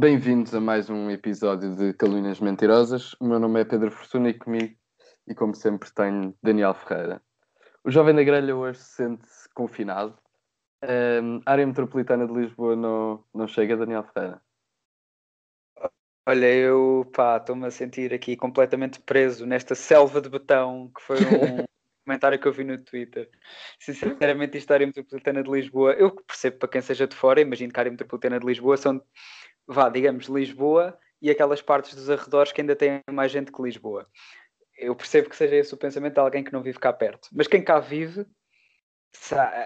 Bem-vindos a mais um episódio de Calúnias Mentirosas. O meu nome é Pedro Fortuna e comigo, e como sempre, tenho Daniel Ferreira. O jovem da grelha hoje sente-se confinado. Um, a área metropolitana de Lisboa não, não chega, Daniel Ferreira. Olha, eu estou-me a sentir aqui completamente preso nesta selva de betão que foi um comentário que eu vi no Twitter. Sinceramente, isto a área metropolitana de Lisboa, eu percebo para quem seja de fora, imagino que a área metropolitana de Lisboa são, vá, digamos, Lisboa e aquelas partes dos arredores que ainda têm mais gente que Lisboa. Eu percebo que seja esse o pensamento de alguém que não vive cá perto. Mas quem cá vive sabe,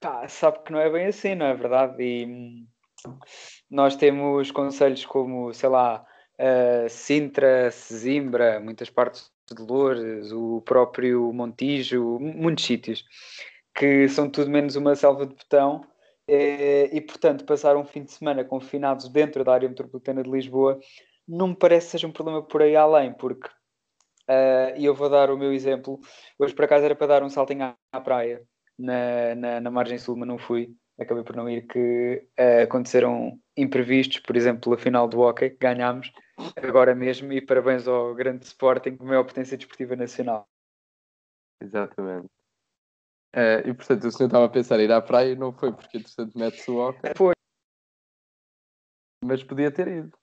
pá, sabe que não é bem assim, não é verdade? E hum, nós temos conselhos como, sei lá, uh, Sintra, Sesimbra, muitas partes de Lourdes, o próprio Montijo, muitos sítios, que são tudo menos uma selva de botão. Eh, e, portanto, passar um fim de semana confinados dentro da área metropolitana de Lisboa não me parece que seja um problema por aí além, porque, uh, e eu vou dar o meu exemplo, hoje por acaso era para dar um saltinho à, à praia, na, na, na margem sul, mas não fui, acabei por não ir, que uh, aconteceram imprevistos, por exemplo, a final do hockey, que ganhámos agora mesmo, e parabéns ao grande Sporting, maior potência desportiva nacional. Exatamente. Uh, e portanto, o senhor estava a pensar em ir à praia e não foi, porque entretanto mete-se o hockey. Foi. Mas podia ter ido.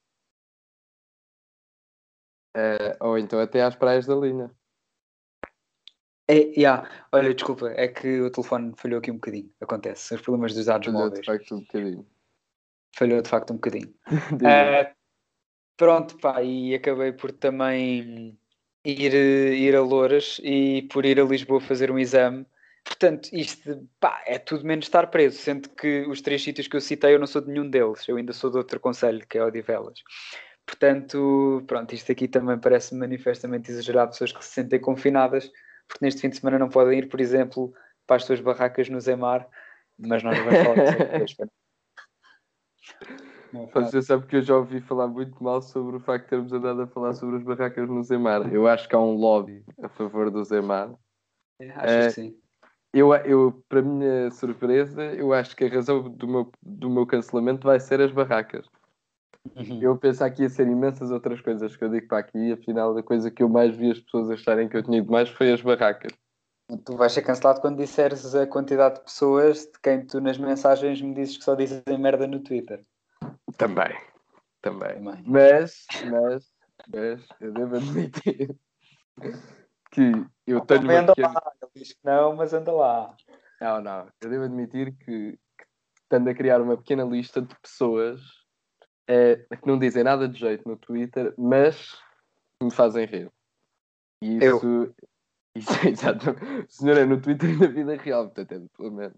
Uh, ou então até às praias da linha. É, yeah. Olha, desculpa, é que o telefone falhou aqui um bocadinho. Acontece, os problemas dos dados falhou móveis. de facto um bocadinho. Falhou de facto um bocadinho. uh, pronto, pá, e acabei por também ir, ir a Louras e por ir a Lisboa fazer um exame. Portanto, isto pá, é tudo menos estar preso, sendo que os três sítios que eu citei eu não sou de nenhum deles, eu ainda sou de outro conselho, que é Odivelas. Portanto, pronto, isto aqui também parece manifestamente exagerado, pessoas que se sentem confinadas porque neste fim de semana não podem ir, por exemplo, para as suas barracas no Zemar, mas nós vamos falar disso depois. Você sabe que eu já ouvi falar muito mal sobre o facto de termos andado a falar sobre as barracas no Zemar. Eu acho que há um lobby a favor do Zemar. É, acho é, que sim. Eu, eu, para minha surpresa, eu acho que a razão do meu, do meu cancelamento vai ser as barracas. Uhum. Eu pensava que ia ser imensas outras coisas que eu digo para aqui, e afinal a coisa que eu mais vi as pessoas acharem que eu tinha ido mais foi as barracas. Tu vais ser cancelado quando disseres a quantidade de pessoas de quem tu nas mensagens me dizes que só dizem merda no Twitter. Também, também. também. Mas, mas, mas, eu devo admitir que eu tenho. Uma anda pequena... lá, ele diz que não, mas anda lá. Não, não, eu devo admitir que, que estando a criar uma pequena lista de pessoas é, que não dizem nada de jeito no Twitter, mas me fazem rir. E isso, Eu. isso exato. O senhor é no Twitter e na vida real, portanto é pelo menos.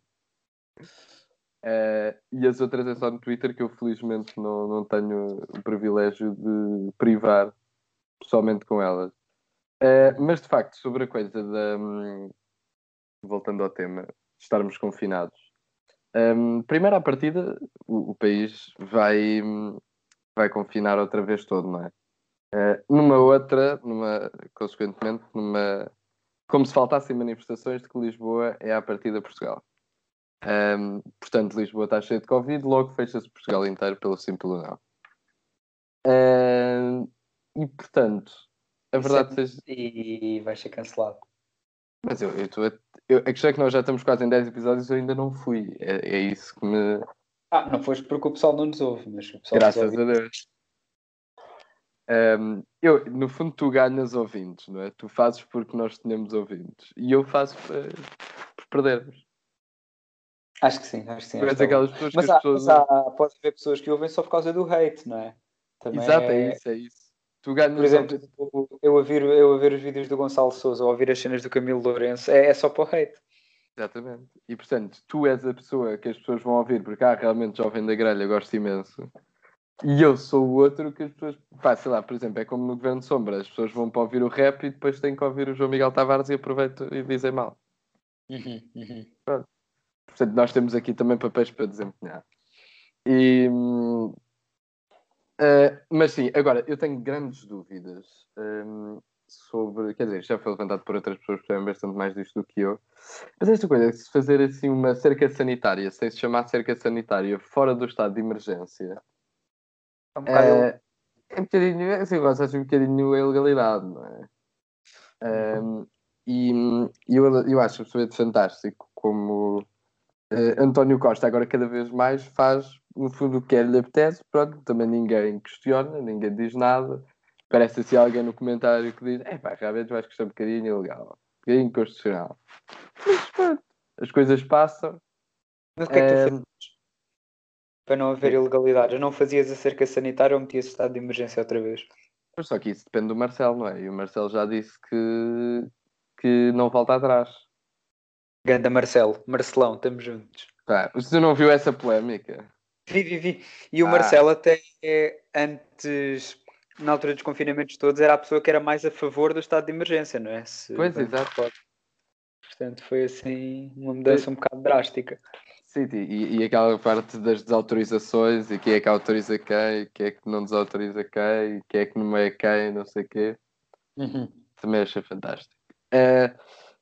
Uh, e as outras é só no Twitter que eu felizmente não, não tenho o privilégio de privar pessoalmente com elas. Uh, mas de facto, sobre a coisa da. Um, voltando ao tema, estarmos confinados. Um, primeiro à partida, o, o, país vai, vai confinar outra vez todo, não é? Uh, numa outra, numa, consequentemente, numa, como se faltassem manifestações de que Lisboa é à partida Portugal. Um, portanto, Lisboa está cheia de Covid, logo fecha-se Portugal inteiro pelo simples não. Uh, e portanto, a verdade seja. E vai ser cancelado. Mas eu, estou a, eu, a questão é que nós já estamos quase em 10 episódios e eu ainda não fui. É, é isso que me. Ah, não foste porque o pessoal não nos ouve, mas o pessoal Graças a Deus. Um, eu, no fundo, tu ganhas ouvintes, não é? Tu fazes porque nós tenhamos ouvintes. E eu faço para, por perdermos. Acho que sim, acho que sim. Mas, aquelas pessoas mas, há, pessoas... mas há, pode haver pessoas que ouvem só por causa do hate, não é? Também Exato, é... é isso, é isso. Tu ganhas Por exemplo, tipo, eu a, ver, eu a ver os vídeos do Gonçalo Souza ou a ouvir as cenas do Camilo Lourenço é, é só para o hate. Exatamente. E portanto, tu és a pessoa que as pessoas vão ouvir porque ah, realmente jovem da grelha, gosto imenso. E eu sou o outro que as pessoas. Pá, sei lá, por exemplo, é como no Governo de Sombra, as pessoas vão para ouvir o rap e depois têm que ouvir o João Miguel Tavares e aproveitam e dizem mal. Uhum, uhum. Portanto, nós temos aqui também papéis para desempenhar. E, hum, Uh, mas sim, agora, eu tenho grandes dúvidas um, sobre. Quer dizer, já foi levantado por outras pessoas que sabem bastante mais disto do que eu. Mas esta coisa, se fazer assim uma cerca sanitária, sem se chamar cerca sanitária, fora do estado de emergência, É um bocado ele- É, é um bocadinho, assim, eu gosto um bocadinho a ilegalidade, não é? Um, e e eu, eu acho absolutamente fantástico como eh, António Costa agora cada vez mais faz, no fundo, o que lhe apetece, pronto, também ninguém questiona, ninguém diz nada. Parece assim alguém no comentário que diz, é pá, realmente eu acho que é um bocadinho ilegal, um bocadinho inconstitucional. Mas pronto, as coisas passam. Mas o que é que tu Ehm, fazes para não haver ilegalidades? Não fazias a cerca sanitária ou metias estado de emergência outra vez? Mas só que isso depende do Marcelo, não é? E o Marcelo já disse que, que não volta atrás. Ganda Marcelo, Marcelão, estamos juntos. Pá, você não viu essa polémica? Vi, vi, vi. E o Ah. Marcelo até é, antes, na altura dos confinamentos todos, era a pessoa que era mais a favor do estado de emergência, não é? Se Pois, bem exato. recordo. Portanto, foi assim uma mudança um bocado drástica. Sim, e, e aquela parte das desautorizações e quem é que autoriza quem, quem é que não desautoriza quem, quem é que não é quem, não sei o quê. Também achei fantástico. Eh,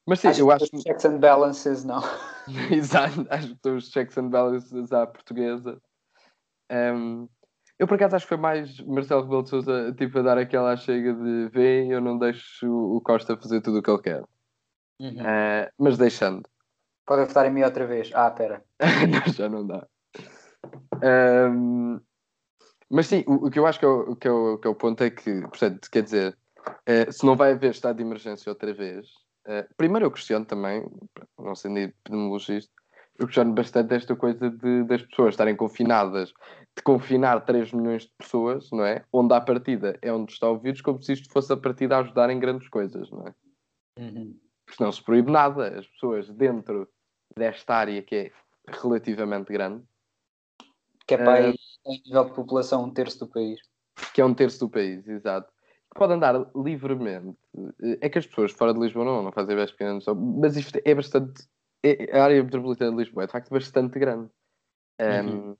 mas sim, Acho eu acho os checks and balances, não. Exato, acho que estão os checks and balances à portuguesa. Ehm, eu por acaso acho que foi mais Marcelo Rebelo de Sousa tipo, a dar aquela chega de vem, eu não deixo o Costa fazer tudo o que ele quer. Eh, mas deixando. Podem votar em mim outra vez. Ah, pera. não, já não dá. Ehm, mas sim, o, o que eu acho que é o, que, é o, que é o ponto é que, portanto, quer dizer, eh, se não vai haver estado de emergência outra vez, eh, primeiro eu questiono também, não sendo epidemiologista, eu questiono bastante esta coisa de, das pessoas estarem confinadas, de confinar 3 milhões de pessoas, não é? Onde à partida é onde está o vírus, como se isto fosse a partida a ajudar em grandes coisas, não é? Porque não se proíbe nada. As pessoas dentro desta área que é relativamente grande, Que é para aí, em nível de população, um terço do país. que é um terço do país, exato, pode andar livremente. É que as pessoas fora de Lisboa não, não fazem bem pequena noção, mas isto é bastante. é- a área metropolitana de Lisboa é de facto bastante grande. Um,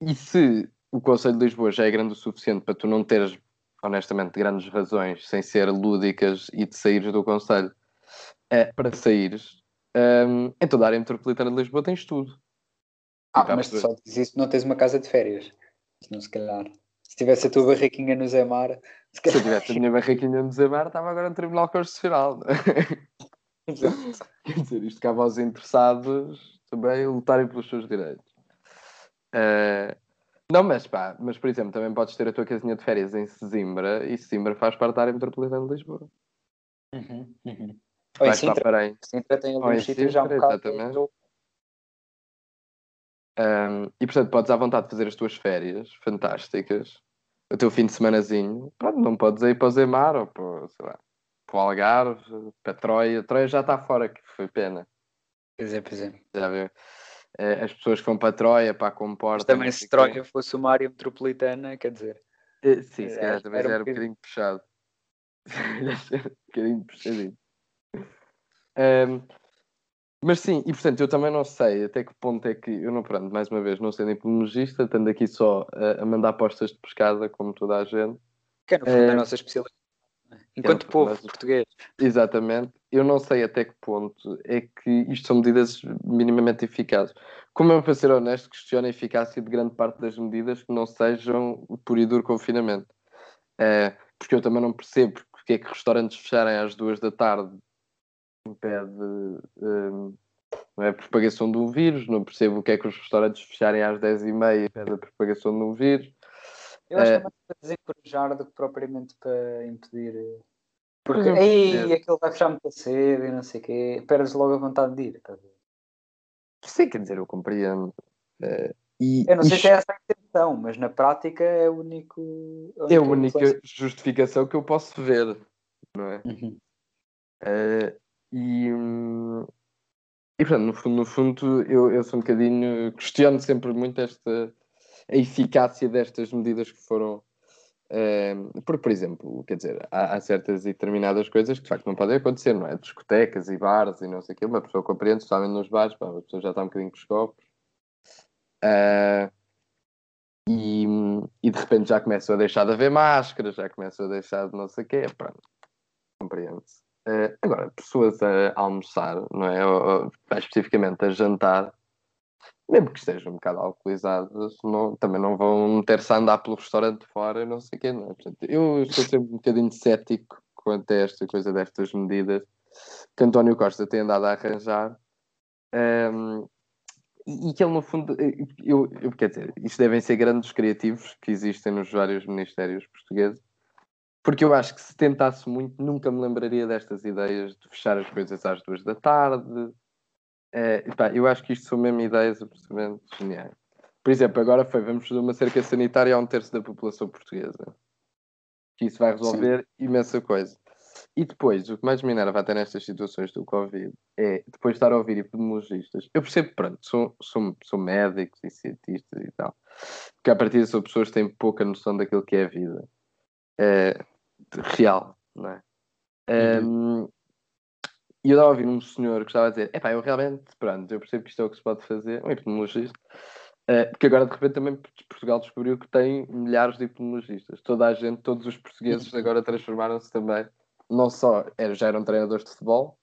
E se o Conselho de Lisboa já é grande o suficiente para tu não teres, honestamente, grandes razões, sem ser lúdicas e de saíres do Conselho, eh, para saíres, um, em toda a área metropolitana de Lisboa tens tudo. Ah, Tá, mas tu só dizes isso, não tens uma casa de férias. Senão, se calhar. Se tivesse a tua barraquinha no Zé Mar, se Se eu calhar. tivesse a minha barraquinha no Zamar, estava agora no Tribunal Constitucional. Quer dizer, isto cabe aos interessados também lutarem pelos seus direitos. Eh, não, mas pá, mas por exemplo, também podes ter a tua casinha de férias em Sesimbra e Sesimbra faz parte da área metropolitana de Lisboa. Uhum, uhum. Ou em para Sintra. Sintra tem alguns sítios já um bocado. Um, e portanto, podes à vontade fazer as tuas férias fantásticas, o teu fim de semanazinho. Pronto, não podes ir para o Zemar ou para, sei lá, para o Algarve, para Troia. Troia já está fora, que foi pena. Pois é, pois é. Já viu? Eh, As pessoas que vão para Troia, para a Comporta. Mas também se Troia quê. fosse uma área metropolitana, quer dizer. Eh, Sim, se Era- calhar também era já um era um bocadinho puxado. um bocadinho puxadinho. Ehm, mas sim, e portanto eu também não sei até que ponto é que eu não, pronto, mais uma vez, não sendo epidemiologista, estando aqui só a, a mandar apostas de pescada, como toda a gente, Que é no fundo Eh, a nossa especialidade. não é? Enquanto fundo, povo mas- português. exatamente, eu não sei até que ponto é que isto são medidas minimamente eficazes. Como é para ser honesto, questiono a eficácia de grande parte das medidas que não sejam o puro e duro confinamento. Eh, porque eu também não percebo porque é que restaurantes fecharem às duas da tarde impede não é, a propagação um vírus, não percebo o que é que os restaurantes fecharem às dez e meia impede a propagação um vírus. Eu acho Eh, que é mais para desencorajar do que propriamente para impedir. eh, Porque, percebo. aquele vai fechar muito cedo e não sei o quê. Perdes logo a vontade de ir. estás a ver? Sim, quer dizer, eu compreendo. Eh, e Eu não sei se é essa a intenção, mas na prática é o único. é a única justificação que eu posso ver, não é? Uhum. E, e portanto, no fundo, no fundo eu, eu sou um bocadinho. Questiono sempre muito esta, a eficácia destas medidas que foram. eh, porque, por exemplo, quer dizer, há, há certas e determinadas coisas que de facto não podem acontecer, não é? Discotecas e bares e não sei o quê. Uma pessoa compreende, especialmente nos bares, pá, a pessoa já está um bocadinho com os copos. Eh, e, e de repente já começam a deixar de haver máscaras, já começam a deixar de não sei o quê. Pronto, compreende-se. Eh, agora, pessoas a almoçar, não é? Ou, mais especificamente a jantar, mesmo que estejam um bocado alcoolizados, não, também não vão meter-se a andar pelo restaurante fora, não sei o quê. Não é? Portanto, eu estou sempre um bocadinho cético quanto a esta coisa destas medidas que António Costa tem andado a arranjar. Um, e, e que ele, no fundo, eu, eu, quer dizer, isto devem ser grandes criativos que existem nos vários ministérios portugueses, porque eu acho que se tentasse muito, nunca me lembraria destas ideias de fechar as coisas às duas da tarde. É, pá, eu acho que isto são mesmo ideias absolutamente geniais. Por exemplo, agora foi, vamos fazer uma cerca sanitária a um terço da população portuguesa. Que isso vai resolver Sim. imensa coisa. E depois, o que mais me enerva até nestas situações do Covid é depois de estar a ouvir epidemiologistas. Eu percebo, pronto, sou, sou, sou médicos e cientistas e tal, porque a partir são pessoas que têm pouca noção daquilo que é a vida é, real, não é? Uhum. Um, e eu estava a ouvir um senhor que estava a dizer: epá, eu realmente, pronto, eu percebo que isto é o que se pode fazer, um epidemiologista, uh, porque agora de repente também Portugal descobriu que tem milhares de epidemiologistas. Toda a gente, todos os portugueses uhum. agora transformaram-se também não só já eram treinadores de futebol,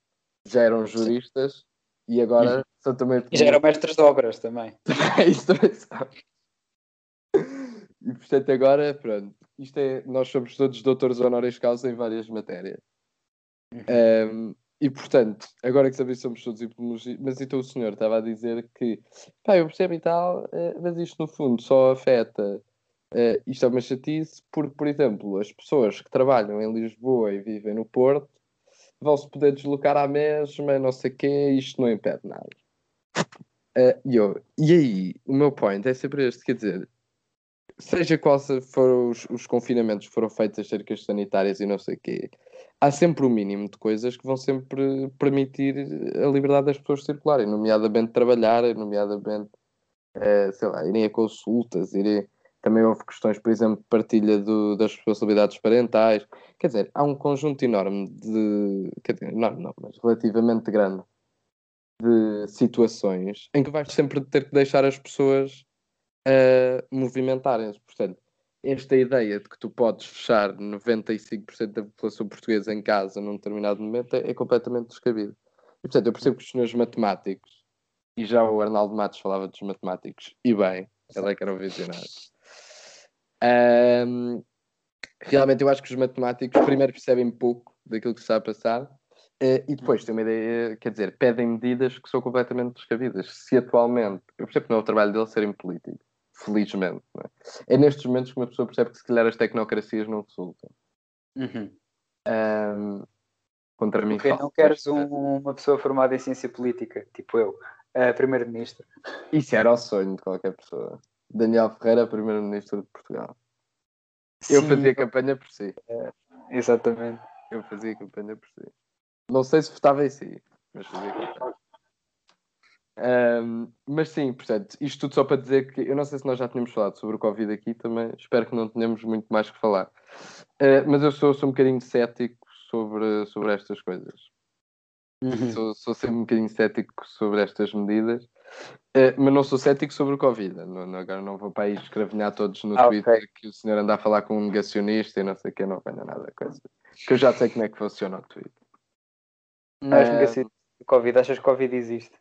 já eram juristas Sim. e agora uhum. são também. E já eram mestres de obras também. Isso também sabe. E portanto agora, pronto, isto é, nós somos todos doutores honoris causa em várias matérias. Uhum. Um, e portanto, agora que sabemos somos todos epidemiologistas, mas então o senhor estava a dizer que, pá, eu percebo e tal, eh, mas isto no fundo só afeta Uh, isto é uma chatice porque, por exemplo, as pessoas que trabalham em Lisboa e vivem no Porto vão-se poder deslocar à mesma, não sei o quê, isto não impede nada. Uh, e, eu, e aí, o meu point é sempre este, quer dizer, seja quais foram os, os, confinamentos foram feitos as cercas sanitárias e não sei o quê, há sempre o um mínimo de coisas que vão sempre permitir a liberdade das pessoas circularem, nomeadamente trabalhar, nomeadamente, uh, sei lá, irem a consultas, irem também houve questões, por exemplo, de partilha do, das responsabilidades parentais. Quer dizer, há um conjunto enorme de. Quer dizer, enorme não, mas relativamente grande de situações em que vais sempre ter que deixar as pessoas uh, movimentarem-se. Portanto, esta ideia de que tu podes fechar 95% da população portuguesa em casa num determinado momento é, é completamente descabido. E, portanto, eu percebo que os senhores matemáticos, e já o Arnaldo Matos falava dos matemáticos, e bem, ele é que era o visionário um, realmente eu acho que os matemáticos primeiro percebem pouco daquilo que está a passar uh, e depois têm uma ideia, quer dizer, pedem medidas que são completamente descabidas. Se atualmente, eu percebo que não é o trabalho deles serem políticos, felizmente, é? é? nestes momentos que uma pessoa percebe que se calhar as tecnocracias não resultam. Uhum. Um, contra mim, Porque não queres um, uma pessoa formada em ciência política, tipo eu, uh, primeiro-ministro. Isso era o sonho de qualquer pessoa. Daniel Ferreira, primeiro-ministro de Portugal. Sim. Eu fazia campanha por si. É, exatamente. Eu fazia campanha por si. Não sei se votava em si, mas fazia campanha. Um, mas sim, portanto, isto tudo só para dizer que eu não sei se nós já tínhamos falado sobre o Covid aqui também, espero que não tenhamos muito mais que falar. Uh, mas eu sou, sou um bocadinho cético sobre, sobre estas coisas. Uhum. Sou, sou sempre um bocadinho cético sobre estas medidas. Uh, mas não sou cético sobre o Covid. Não, não, agora não vou para aí escravinhar todos no ah, Twitter okay. que o senhor anda a falar com um negacionista e não sei o que, não apanha nada. Coisa. Que eu já sei como é que funciona o Twitter. És uh, negacionista do Covid? Achas que o Covid existe?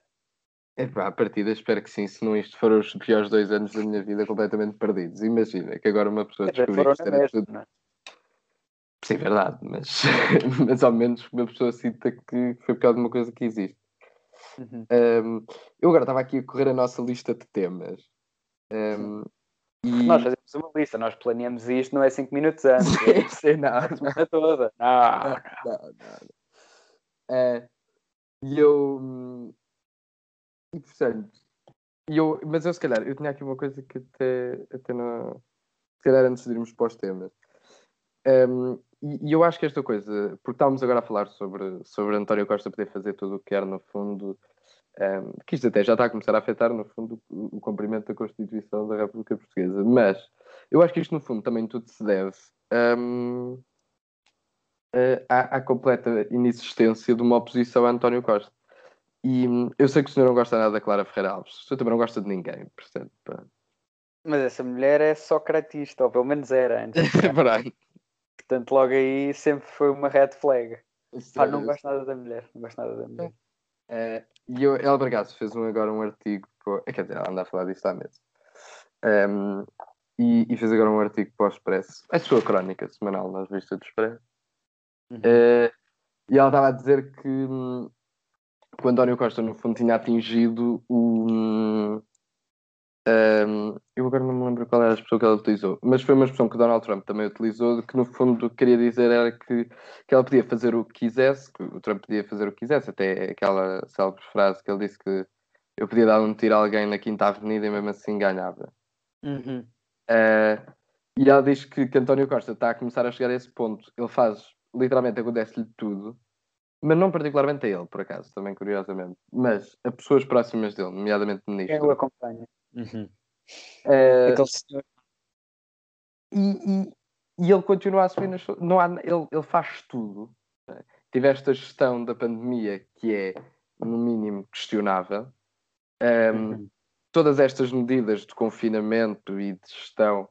É pá, a partida espero que sim, senão isto foram os piores dois anos da minha vida completamente perdidos. Imagina que agora uma pessoa descobriu que era tudo. Não é? Sim, verdade, mas, mas ao menos uma pessoa sinta que foi pior de uma coisa que existe. Uhum. Um, eu agora estava aqui a correr a nossa lista de temas. Um, e... Nós fazemos uma lista, nós planeamos isto, não é 5 minutos antes. Sim, não. A semana toda. Não, não. não, não. Uh, e eu. E portanto. Eu, mas eu se calhar, eu tinha aqui uma coisa que até, até não. Se calhar antes de irmos para os temas. Um, e, e, eu acho que esta coisa, porque estávamos agora a falar sobre, sobre António Costa poder fazer tudo o que quer, no fundo, um, que isto até já está a começar a afetar, no fundo, o, o cumprimento da Constituição da República Portuguesa. Mas eu acho que isto, no fundo, também tudo se deve um, à, à, completa inexistência de uma oposição a António Costa. E hum, eu sei que o senhor não gosta nada da Clara Ferreira Alves, o senhor também não gosta de ninguém, portanto. Mas essa mulher é socratista, ou pelo menos era antes. É. Portanto, logo aí sempre foi uma red flag. não gosto nada da mulher. Não gosto nada da mulher. É, e eu, El Bragaço fez um, agora um artigo para. Quer dizer, ela anda a falar disto há meses. Um, e, e, fez agora um artigo para o Expresso, a sua crónica semanal na revista do Expresso. Uhum. Uh, e ela estava a dizer que, hum, que o António Costa, no fundo, tinha atingido o. Um, um, eu agora não me lembro qual era a expressão que ela utilizou, mas foi uma expressão que o Donald Trump também utilizou, que no fundo o que queria dizer era que, que ela podia fazer o que quisesse, que o Trump podia fazer o que quisesse, até aquela célebre frase que ele disse que eu podia dar um tiro a alguém na Quinta Avenida e mesmo assim ganhava. Uhum. Uh, e ela diz que, que António Costa está a começar a chegar a esse ponto. Ele faz, literalmente, acontece-lhe tudo, mas não particularmente a ele, por acaso, também curiosamente, mas a pessoas próximas dele, nomeadamente ministros. Quem o acompanha. Uhum. Uh, Aquele senhor. E, e, e, ele continua a assumir nas, não há, ele, ele faz tudo. Tive esta gestão da pandemia que é, no mínimo, questionável. Um, uhum. Todas estas medidas de confinamento e de gestão,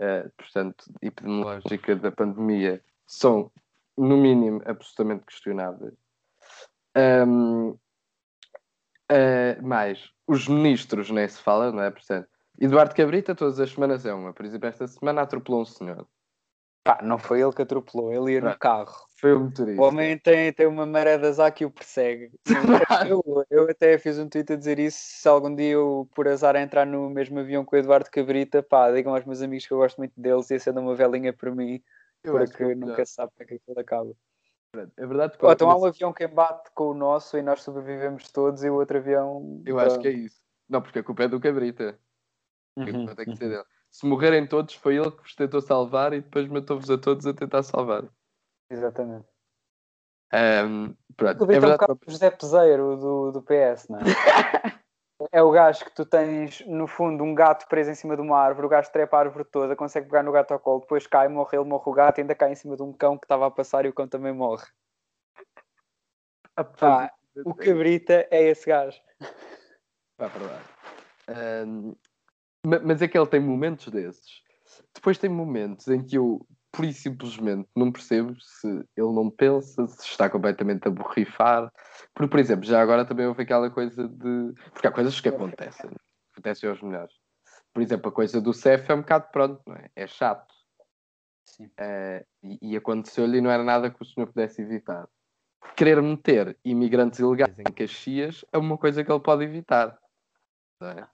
uh, portanto, epidemiológica da pandemia são, no mínimo, absolutamente questionáveis. Um, Uh, mais, os ministros nem se fala, não é? Portanto, Eduardo Cabrita, todas as semanas é uma. Por exemplo, esta semana atropelou um senhor. Pá, não foi ele que atropelou, ele ia no carro. Foi o motorista. O homem tem, tem uma maré de azar que o persegue. eu, eu até fiz um tweet a dizer isso. Se algum dia eu, por azar, entrar no mesmo avião com o Eduardo Cabrita, pá, digam aos meus amigos que eu gosto muito deles e acendam uma velinha para mim, eu porque nunca se sabe para que aquilo acaba. É verdade. Ou então há um avião que embate com o nosso e nós sobrevivemos todos e o outro avião. Eu acho que é isso. Não, porque a culpa é do Cabrita. Uhum. Tem que ser dele. Se morrerem todos, foi ele que vos tentou salvar e depois matou-vos a todos a tentar salvar. Exatamente. Um, pronto. É verdade. Um o José Peseiro do, do PS, não é? é o gajo que tu tens, no fundo, um gato preso em cima de uma árvore, o gajo trepa a árvore toda, consegue pegar no gato ao colo, depois cai, morre ele, morre o gato, e ainda cai em cima de um cão que estava a passar e o cão também morre. Ah, o cabrita é esse gajo. Pá. Um, mas é que ele tem momentos desses. Depois tem momentos em que eu, por e simplesmente, não percebo se ele não pensa, se está completamente a borrifar. Porque, por exemplo, já agora também houve aquela coisa de. Porque há coisas que acontecem, acontecem aos melhores. Por exemplo, a coisa do CEF é um bocado pronto, não é? É chato. Sim. Uh, e, e aconteceu-lhe e não era nada que o senhor pudesse evitar. Querer meter imigrantes ilegais em Caxias é uma coisa que ele pode evitar. Não é?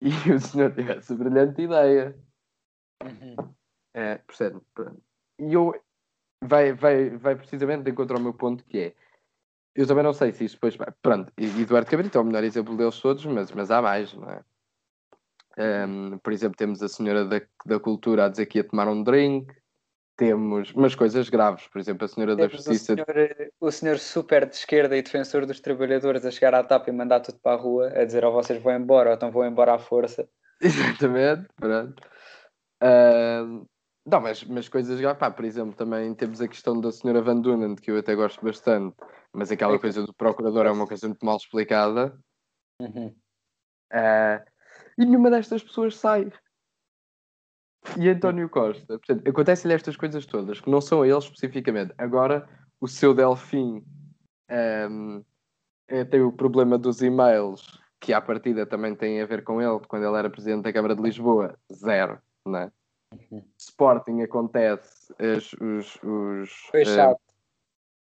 E o senhor teve essa brilhante ideia. Uhum. É, percebe? E eu vai, vai, vai precisamente de encontro ao meu ponto que é eu também não sei se isso depois vai. Pronto, Eduardo Cabrita é o melhor exemplo deles todos, mas, mas há mais, não é? Um, por exemplo, temos a senhora da, da cultura a dizer que ia tomar um drink, temos umas coisas graves, por exemplo, a senhora temos da justiça. O senhor, o senhor, super de esquerda e defensor dos trabalhadores a chegar à tapa e mandar tudo para a rua, a dizer ou vocês vão embora ou então vão embora à força. Exatamente, pronto. Uh, não, mas, mas coisas pá, por exemplo, também temos a questão da senhora Van Dunen, que eu até gosto bastante, mas aquela coisa do procurador é uma coisa muito mal explicada. Uhum. Uh, e nenhuma destas pessoas sai. E António Costa, portanto, acontecem-lhe estas coisas todas, que não são a ele especificamente. Agora, o seu Delfim um, é, tem o problema dos e-mails, que à partida também tem a ver com ele, quando ele era presidente da Câmara de Lisboa, zero, não é? Sporting acontece, os, os, os foi chato. Uh,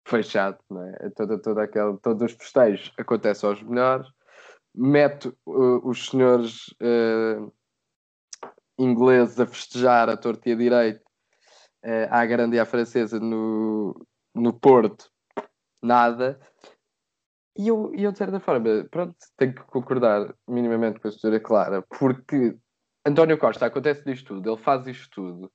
foi chato, não é? Todo, todo aquele, todos os festejos acontecem aos melhores, mete uh, os senhores uh, ingleses a festejar a torta e a direito uh, à grande e à francesa no, no Porto, nada. E eu, eu, de certa forma, pronto, tenho que concordar minimamente com a senhora Clara, porque António Costa acontece disto tudo, ele faz isto tudo,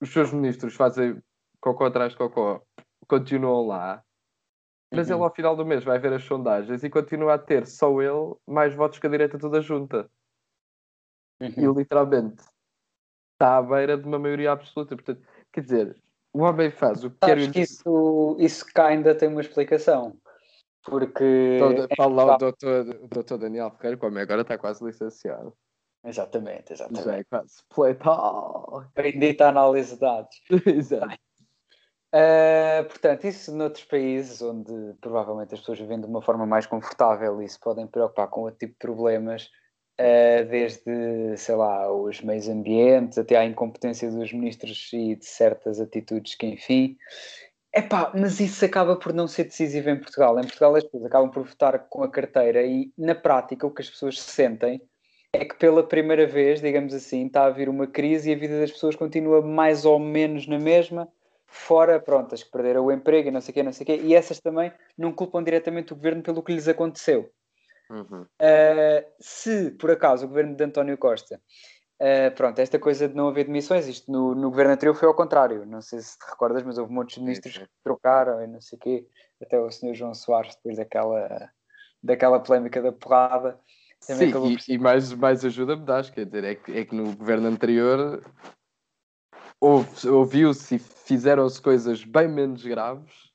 os seus ministros fazem cocó atrás de cocó, continuam lá, mas uhum. ele ao final do mês vai ver as sondagens e continua a ter só ele mais votos que a direita toda junta. Uhum. E literalmente está à beira de uma maioria absoluta. Portanto, quer dizer, o homem faz o que quer. Acho que isso, isso cá ainda tem uma explicação. Porque. Toda, fala lá o doutor, o doutor Daniel Ferreira, como é agora está quase licenciado. Exatamente, exatamente. Já é quase pletal. Bendita análise de dados. Exato. Uh, portanto, isso noutros países onde provavelmente as pessoas vivem de uma forma mais confortável e se podem preocupar com outro tipo de problemas, uh, desde, sei lá, os meios ambientes até à incompetência dos ministros e de certas atitudes que, enfim. Epá, mas isso acaba por não ser decisivo em Portugal. Em Portugal as pessoas acabam por votar com a carteira e, na prática, o que as pessoas sentem é que pela primeira vez, digamos assim, está a vir uma crise e a vida das pessoas continua mais ou menos na mesma, fora, pronto, as que perderam o emprego e não sei o quê, não sei o quê, e essas também não culpam diretamente o governo pelo que lhes aconteceu. Uhum. Uh, se, por acaso, o governo de António Costa, uh, pronto, esta coisa de não haver demissões, isto no, no governo anterior foi ao contrário, não sei se te recordas, mas houve muitos ministros que trocaram e não sei o quê, até o senhor João Soares, depois daquela, daquela polémica da porrada, Sim, e, e, mais, mais ajuda me dás, quer dizer, é que, é que no governo anterior ouviu-se e fizeram-se coisas bem menos graves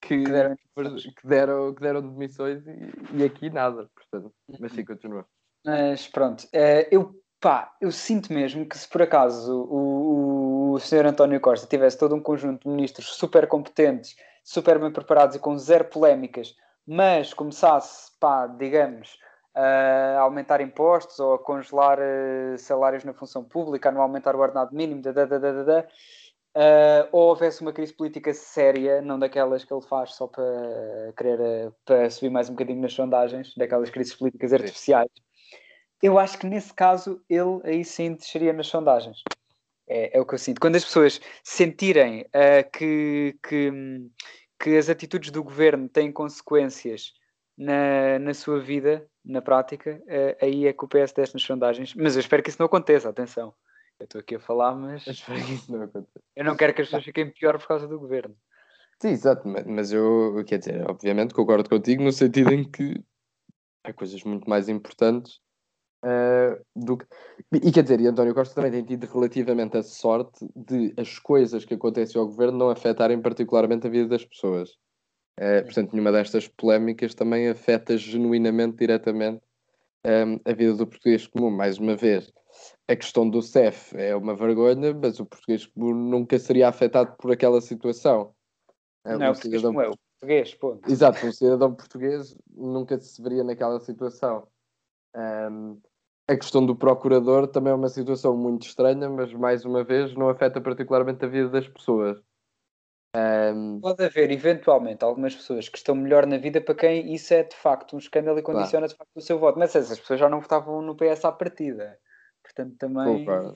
que, que, deram, que, deram, que deram demissões e, e, aqui nada, portanto, mas sim, uhum. continua. Mas pronto, eh, eu, pá, eu sinto mesmo que se por acaso o, o, o senhor António Costa tivesse todo um conjunto de ministros super competentes, super bem preparados e com zero polémicas, mas começasse, pá, digamos, a aumentar impostos ou a congelar uh, salários na função pública, a não aumentar o ordenado mínimo, da, da, da, da, da, uh, ou houvesse uma crise política séria, não daquelas que ele faz só para querer uh, para subir mais um bocadinho nas sondagens, daquelas crises políticas artificiais. Eu acho que nesse caso ele aí sim desceria nas sondagens. É, é o que eu sinto. Quando as pessoas sentirem que, que, que as atitudes do governo têm consequências na, na sua vida, na prática, uh, aí é que o PS desce nas sondagens. Mas eu espero que isso não aconteça, atenção. Eu estou aqui a falar, mas. Eu espero que isso não aconteça. Eu não quero que as pessoas fiquem pior por causa do governo. Sim, exato, mas eu, quer dizer, obviamente concordo contigo no sentido em que há coisas muito mais importantes uh, do que. E quer dizer, e António Costa também tem tido relativamente a sorte de as coisas que acontecem ao governo não afetarem particularmente a vida das pessoas. Uh, portanto, nenhuma destas polémicas também afeta genuinamente, diretamente, um, ehm, a vida do português comum. Mais uma vez, a questão do CEF é uma vergonha, mas o português comum nunca seria afetado por aquela situação. Eh, não, um o português cidadão... é o português, ponto. Exato, um cidadão português nunca se veria naquela situação. Um, ehm, a questão do procurador também é uma situação muito estranha, mas mais uma vez não afeta particularmente a vida das pessoas. Um... Pode haver, eventualmente, algumas pessoas que estão melhor na vida para quem isso é de facto um escândalo e condiciona claro. de facto o seu voto. Mas essas pessoas já não votavam no PS à partida. Portanto, também. Opa.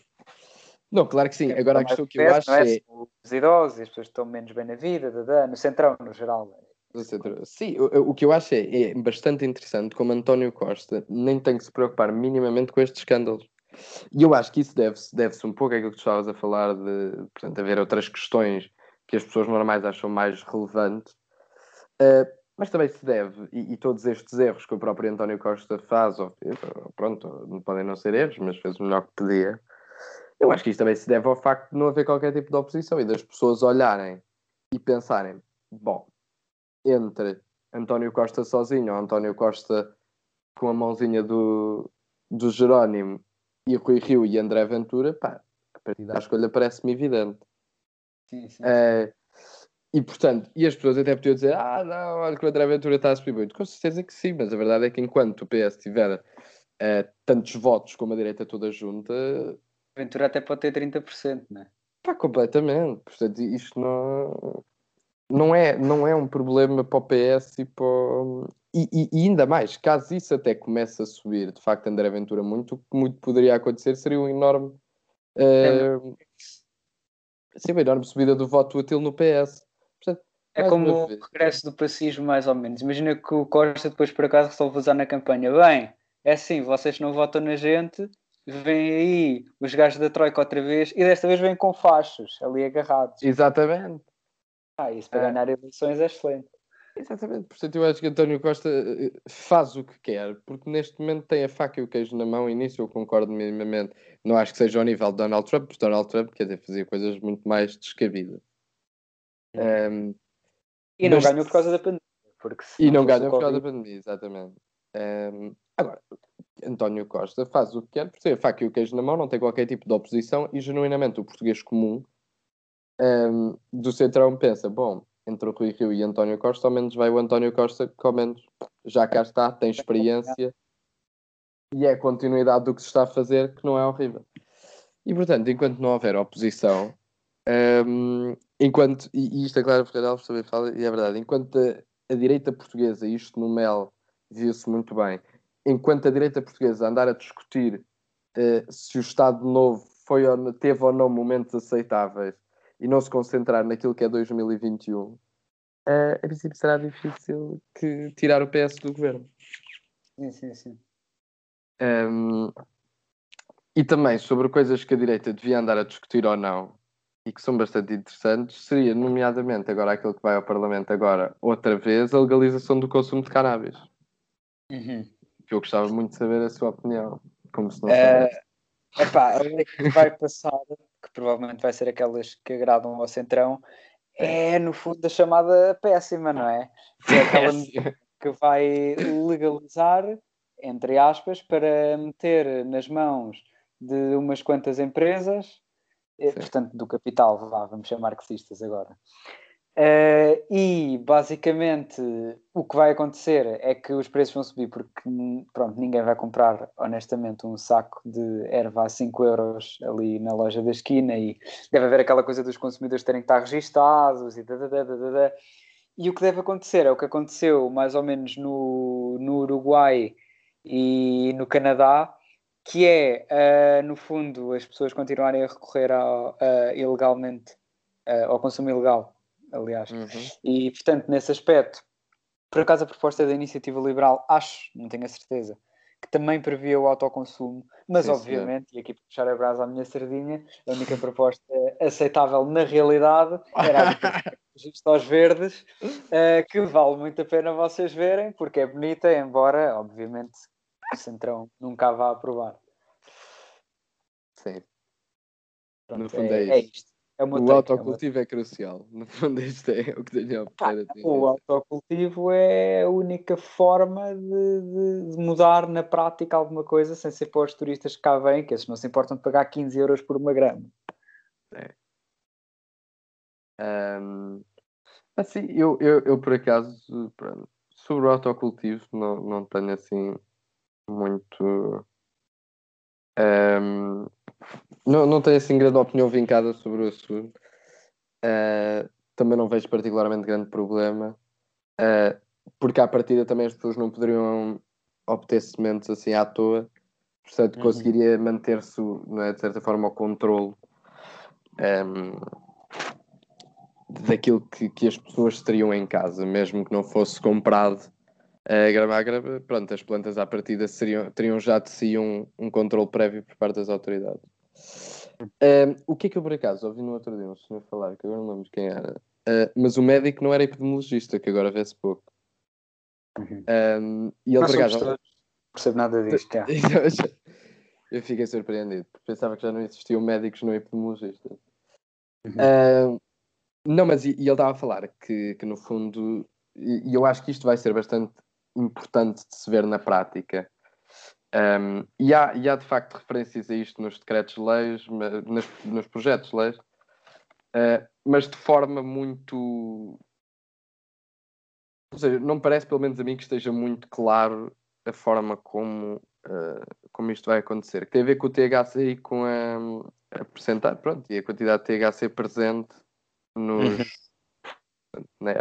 Não, claro que sim. É Agora a questão que eu acho é. é... Os idosos, as pessoas que estão menos bem na vida, no centrão, no geral. Sim, o, o, que eu acho é, é, bastante interessante como António Costa nem tem que se preocupar minimamente com estes escândalos. E eu acho que isso deve-se deve um pouco àquilo que tu estavas a falar de, portanto, haver outras questões que as pessoas normais acham mais relevantes, uh, mas também se deve, e, e, todos estes erros que o próprio António Costa faz, ou, pronto, podem não ser erros, mas fez o melhor que podia, eu acho que isto também se deve ao facto de não haver qualquer tipo de oposição e das pessoas olharem e pensarem: bom, entre António Costa sozinho ou António Costa com a mãozinha do, do Jerónimo e Rui Rio e André Ventura, pá, a partir da escolha parece-me evidente. Sim, sim. Uh, e portanto, e as pessoas até podiam dizer: Ah, não, olha que o André Ventura está a subir muito. Com certeza que sim, mas a verdade é que enquanto o PS tiver uh, tantos votos como a direita toda junta. Ventura até pode ter 30%, não é? Pá, completamente. Portanto, isto não, não, é, não é um problema para o PS e para. O... E, e, e, ainda mais, caso isso até comece a subir, de facto, André Ventura muito, o que muito poderia acontecer seria um enorme. Uh, Sim, uma enorme subida do voto útil no PS. Portanto, é como o regresso do pacismo, mais ou menos. Imagina que o Costa depois por acaso resolve usar na campanha. Bem, é assim, vocês não votam na gente, vêm aí os gajos da Troika outra vez e desta vez vêm com fachos ali agarrados. Exatamente. Ah, isso para é. ganhar eleições é excelente. Exatamente, portanto eu acho que António Costa eh, faz o que quer, porque neste momento tem a faca e o queijo na mão, e nisso eu concordo minimamente. Não acho que seja ao nível de Donald Trump, porque Donald Trump, quer dizer, fazia coisas muito mais descabidas. Um, e não mas... ganhou por causa da pandemia. Porque e não, não ganhou por causa da pandemia, exatamente. Um, agora, António Costa faz o que quer, porque tem a faca e o queijo na mão, não tem qualquer tipo de oposição, e genuinamente o português comum um, do Centrão pensa, bom, entre o Rui Rio e António Costa, ao menos vai o António Costa, que ao menos já cá está, tem experiência e é a continuidade do que se está a fazer, que não é horrível. E portanto, enquanto não houver oposição, um, enquanto, e, isto a Clara Ferreira Alves também fala, e é verdade, enquanto a, a direita portuguesa, isto no MEL viu-se muito bem, enquanto a direita portuguesa andar a discutir uh, se o Estado Novo foi ou, teve ou não momentos aceitáveis e não se concentrar naquilo que é 2021, uh, a princípio será difícil que tirar o PS do governo. Sim, sim, sim. Um, e também sobre coisas que a direita devia andar a discutir ou não, e que são bastante interessantes, seria, nomeadamente, agora aquilo que vai ao Parlamento agora, outra vez, a legalização do consumo de cannabis. Uhum. Que eu gostava muito de saber a sua opinião. Como se não uh, epá, a lei que vai passar, que provavelmente vai ser aquelas que agradam ao Centrão, é no fundo a chamada péssima, não é? Que é aquela que vai legalizar, entre aspas, para meter nas mãos de umas quantas empresas eh, portanto, do capital, vá, vamos ser marxistas agora. Uh, e basicamente o que vai acontecer é que os preços vão subir porque pronto, ninguém vai comprar honestamente um saco de erva a 5 euros ali na loja da esquina e deve haver aquela coisa dos consumidores terem que estar registados e dadadadadada. E o que deve acontecer é o que aconteceu mais ou menos no, no Uruguai e no Canadá, que é, uh, no fundo, as pessoas continuarem a recorrer ao, uh, ilegalmente ao consumo ilegal, aliás. Uhum. E, portanto, nesse aspecto, por acaso a proposta da iniciativa liberal, acho, não tenho a certeza, que também previa o autoconsumo, mas sim, obviamente, sim. e aqui para puxar a brasa à minha sardinha, a única proposta aceitável na realidade era a registro aos verdes, que vale muito a pena vocês verem, porque é bonita, embora, obviamente, o Centrão nunca vá aprovar. Sim. Pronto, no fundo é, é, é isto. É o take, é autocultivo é, é, crucial. No fundo, isto é o que tenho a opinar. O autocultivo é a única forma de, de, mudar na prática alguma coisa sem ser para os turistas que cá vêm, que esses não se importam de pagar 15 euros por uma grama. É. Um, assim, eu, eu, eu por acaso, pronto, sobre o autocultivo, não, não tenho assim muito. Um, não, não tenho assim grande opinião vincada sobre o assunto. Uh, também não vejo particularmente grande problema, uh, porque à partida também as pessoas não poderiam obter sementes assim à toa, portanto uhum. conseguiria manter-se, é, de certa forma, o controle um, daquilo que, que as pessoas teriam em casa, mesmo que não fosse comprado a grama grama, pronto, as plantas à partida seriam, teriam já de si um, um controle prévio por parte das autoridades. O que é que eu por acaso ouvi no outro dia um senhor falar, que agora não lembro quem era, uh, mas o médico não era epidemiologista, que agora vê-se pouco. Uhum. Um, e ele por acaso. Não percebo nada disto. Já. eu fiquei surpreendido, pensava que já não existiam médicos não epidemiologistas. Uhum. não, mas e, e, ele estava a falar que, que no fundo, e, e eu acho que isto vai ser bastante importante de se ver na prática. Um, e, há, e, há, de facto referências a isto nos decretos-leis, nos, nos projetos-leis, uh, mas de forma muito. Ou seja, não parece, pelo menos a mim, que esteja muito claro a forma como, uh, como isto vai acontecer. Que tem a ver com o THC e com a, a percentagem, pronto, e a quantidade de THC presente nos, uhum. na.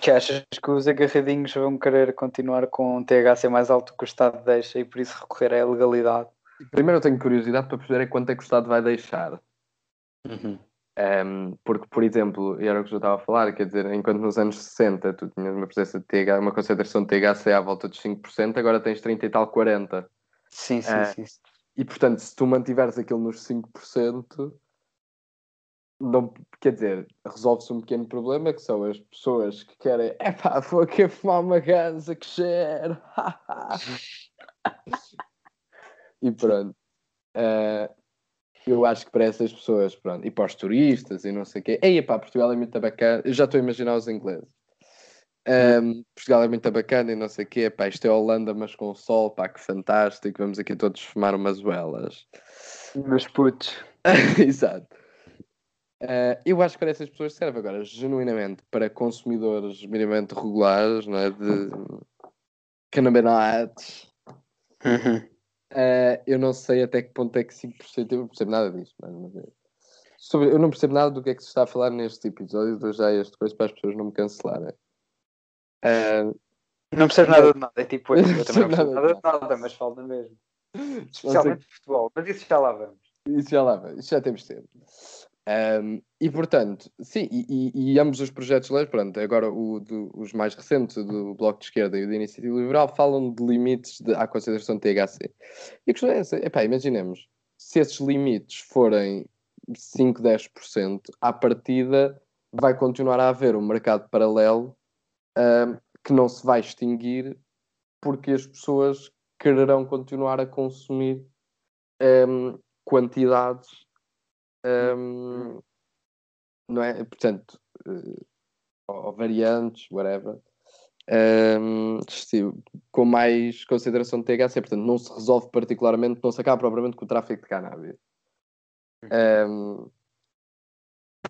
Que achas que os agarradinhos vão querer continuar com um THC mais alto que o Estado deixa e por isso recorrer à ilegalidade? Primeiro eu tenho curiosidade para perceber quanto é que o Estado vai deixar. Uhum. Um, porque, por exemplo, e era o que eu estava a falar, quer dizer, enquanto nos anos 60 tu tinhas uma presença de THC, uma concentração de THC à volta dos 5%, agora tens 30 e tal 40%. Sim, sim, uh, sim. E portanto, se tu mantiveres aquilo nos 5%, não, quer dizer, resolve-se um pequeno problema que são as pessoas que querem, é pá, vou aqui fumar uma ganza que cheiro. e pronto. Uh, eu acho que para essas pessoas, pronto, e para os turistas e não sei o quê, ei, pá, Portugal é muito bacana. Eu já estou a imaginar os ingleses. Um, Portugal é muito bacana e não sei o quê, pá, isto é Holanda, mas com sol, pá, que fantástico. Vamos aqui todos fumar umas velas. Meus putos. Exato. Uh, eu acho que para essas pessoas serve agora, genuinamente, para consumidores minimamente regulares, não é? De cannabinoides. Uhum. Uh, eu não sei até que ponto é que 5% eu não percebo nada disso, mas, é. Sobre, eu não percebo nada do que é que se está a falar neste episódio, dou já este coisa para as pessoas não me cancelarem. Uh, não percebo nada de nada, é tipo, eu, eu também não percebo nada de nada, mas falta mesmo. Especialmente de futebol, mas isso já lá vamos. Isso já lá vamos, isso já temos tempo. Um, e portanto, sim, e, e, ambos os projetos de lei, pronto, agora o, do, os mais recentes, do Bloco de Esquerda e da Iniciativa Liberal, falam de limites de, à consideração de THC. E a questão é essa, epá, imaginemos, se esses limites forem 5, 10%, à partida vai continuar a haver um mercado paralelo um, que não se vai extinguir porque as pessoas quererão continuar a consumir um, quantidades um, não é? Portanto, uh, ou variantes, whatever, um, com mais consideração de THC, portanto, não se resolve particularmente, não se acaba propriamente com o tráfico de cannabis. Um,